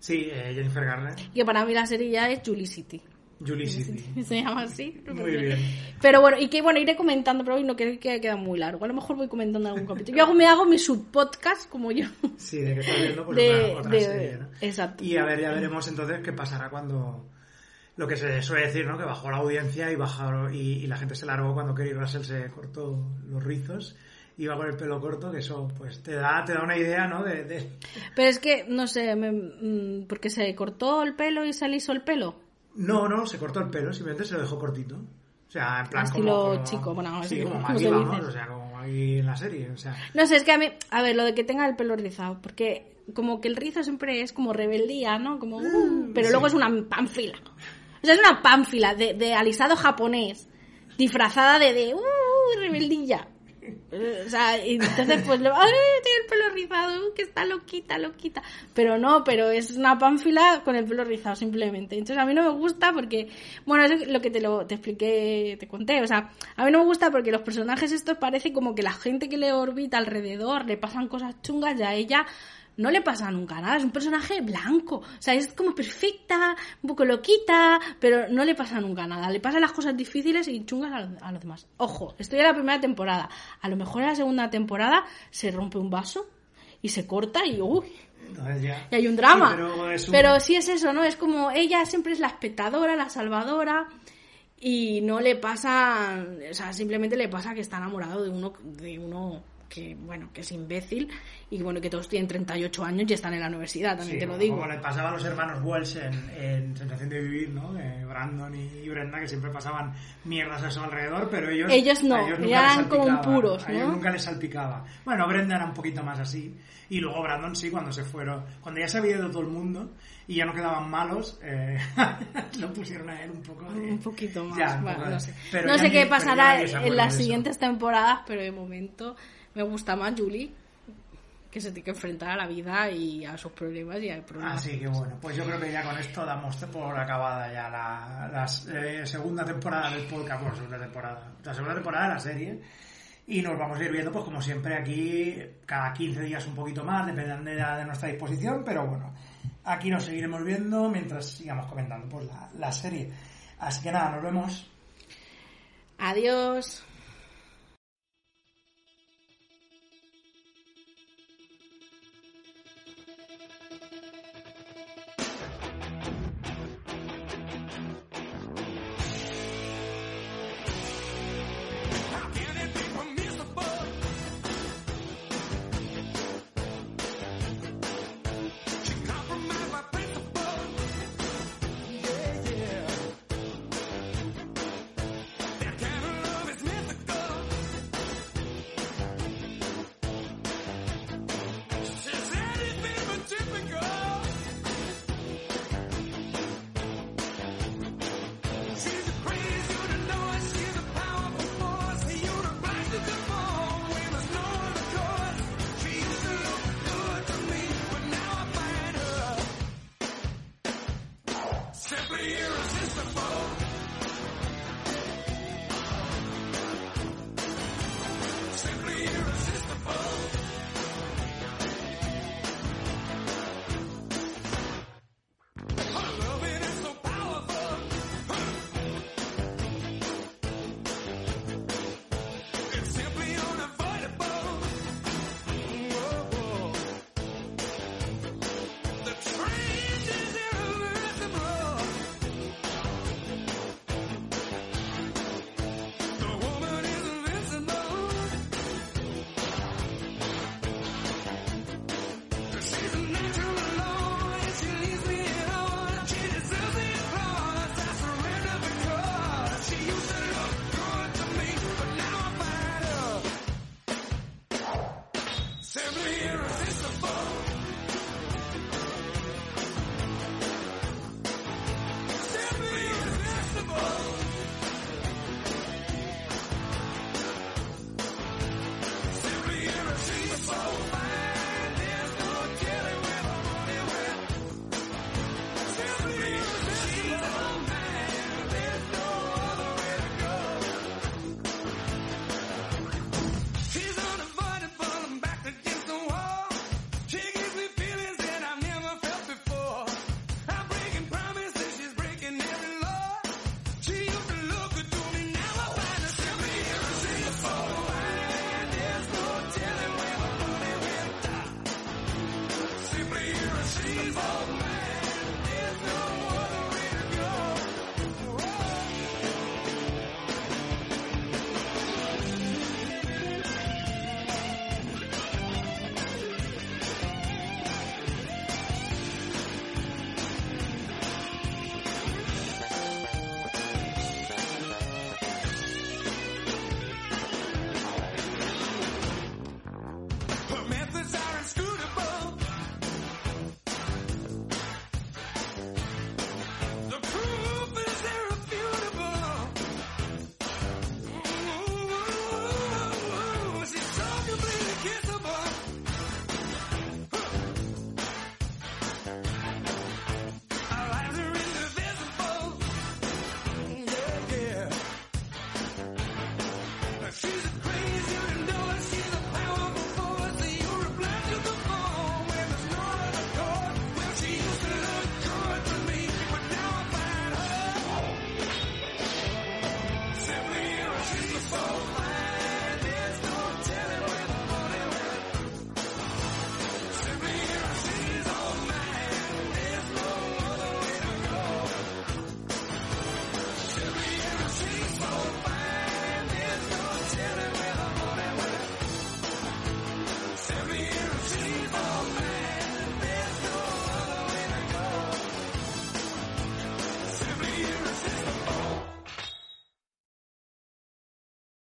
sí eh, Jennifer Garner que para mí la serie ya es Julie City. Julie City Se llama así. muy bien Pero bueno, y que bueno, iré comentando, pero hoy no quiero que queda muy largo. A lo mejor voy comentando algún capítulo. Yo hago, me hago mi subpodcast como yo. sí de que está viendo pues De- otra, otra de- serie ¿no? exacto. y a ver ya veremos entonces qué pasará cuando lo que se suele decir no que bajó la audiencia y bajaron y, y la gente se largó cuando Kerry Russell se cortó los rizos iba con el pelo corto que eso pues te da te da una idea no de, de- Pero es que, no sé, me- mm, porque se cortó el pelo y se alisó el pelo. No, no, se cortó el pelo, simplemente se lo dejó cortito. O sea, en plan Estilo como, como- chico, bueno, sí, como se vamos, o sea, como Maggie en la serie, o sea, No sé, es que a mí, a ver, lo de que tenga el pelo rizado, porque como que el rizo siempre es como rebeldía, ¿no? Como, uh, pero luego es una pánfila. O sea, es una pánfila de, de alisado japonés, disfrazada de, de uh, rebeldilla. <laughs> O sea, y entonces pues, le- ¡ay, tiene el pelo rizado! Que está loquita, loquita. Pero no, pero es una pánfila con el pelo rizado simplemente. Entonces a mí no me gusta porque, bueno, es lo que te lo te expliqué, te conté. O sea, a mí no me gusta porque los personajes estos parece como que la gente que le orbita alrededor le pasan cosas chungas y a ella no le pasa nunca nada, es un personaje blanco, o sea, es como perfecta, un poco loquita, pero no le pasa nunca nada, le pasan las cosas difíciles y chungas a, los- a los demás. Ojo, estoy en la primera temporada, a lo mejor en la segunda temporada se rompe un vaso y se corta y uy, ya- y hay un drama. Sí, pero es un- Pero sí es eso, ¿no? Es como ella siempre es la espectadora, la salvadora y no le pasa, o sea, simplemente le pasa que está enamorado de uno de uno que bueno, que es imbécil y bueno, que todos tienen 38 años y están en la universidad, también Sí, te lo como- digo. Como le pasaba a los hermanos Welsh en, en Sensación de Vivir, ¿no? Eh, Brandon y Brenda, que siempre pasaban mierdas a su alrededor, pero ellos... Ellos no, nunca eran como puros, A ellos ¿no? nunca les salpicaba. Bueno, Brenda era un poquito más así. Y luego Brandon sí, cuando se fueron... Cuando ya se había ido todo el mundo y ya no quedaban malos, eh, <laughs> lo pusieron a él un poco... de- Un poquito más, Ya, bueno, no sé, pero No sé qué pasará en las siguientes temporadas, pero de momento me gusta más Julie, que se tiene que enfrentar a la vida y a sus problemas y a problemas. Así que bueno, pues yo creo que ya con esto damos por acabada ya la, la eh, segunda temporada del podcast, bueno, segunda temporada, la segunda temporada de la serie. Y nos vamos a ir viendo, pues como siempre, aquí cada 15 días un poquito más, dependiendo de nuestra disposición, pero bueno, aquí nos seguiremos viendo mientras sigamos comentando pues la, la serie. Así que nada, nos vemos. Adiós.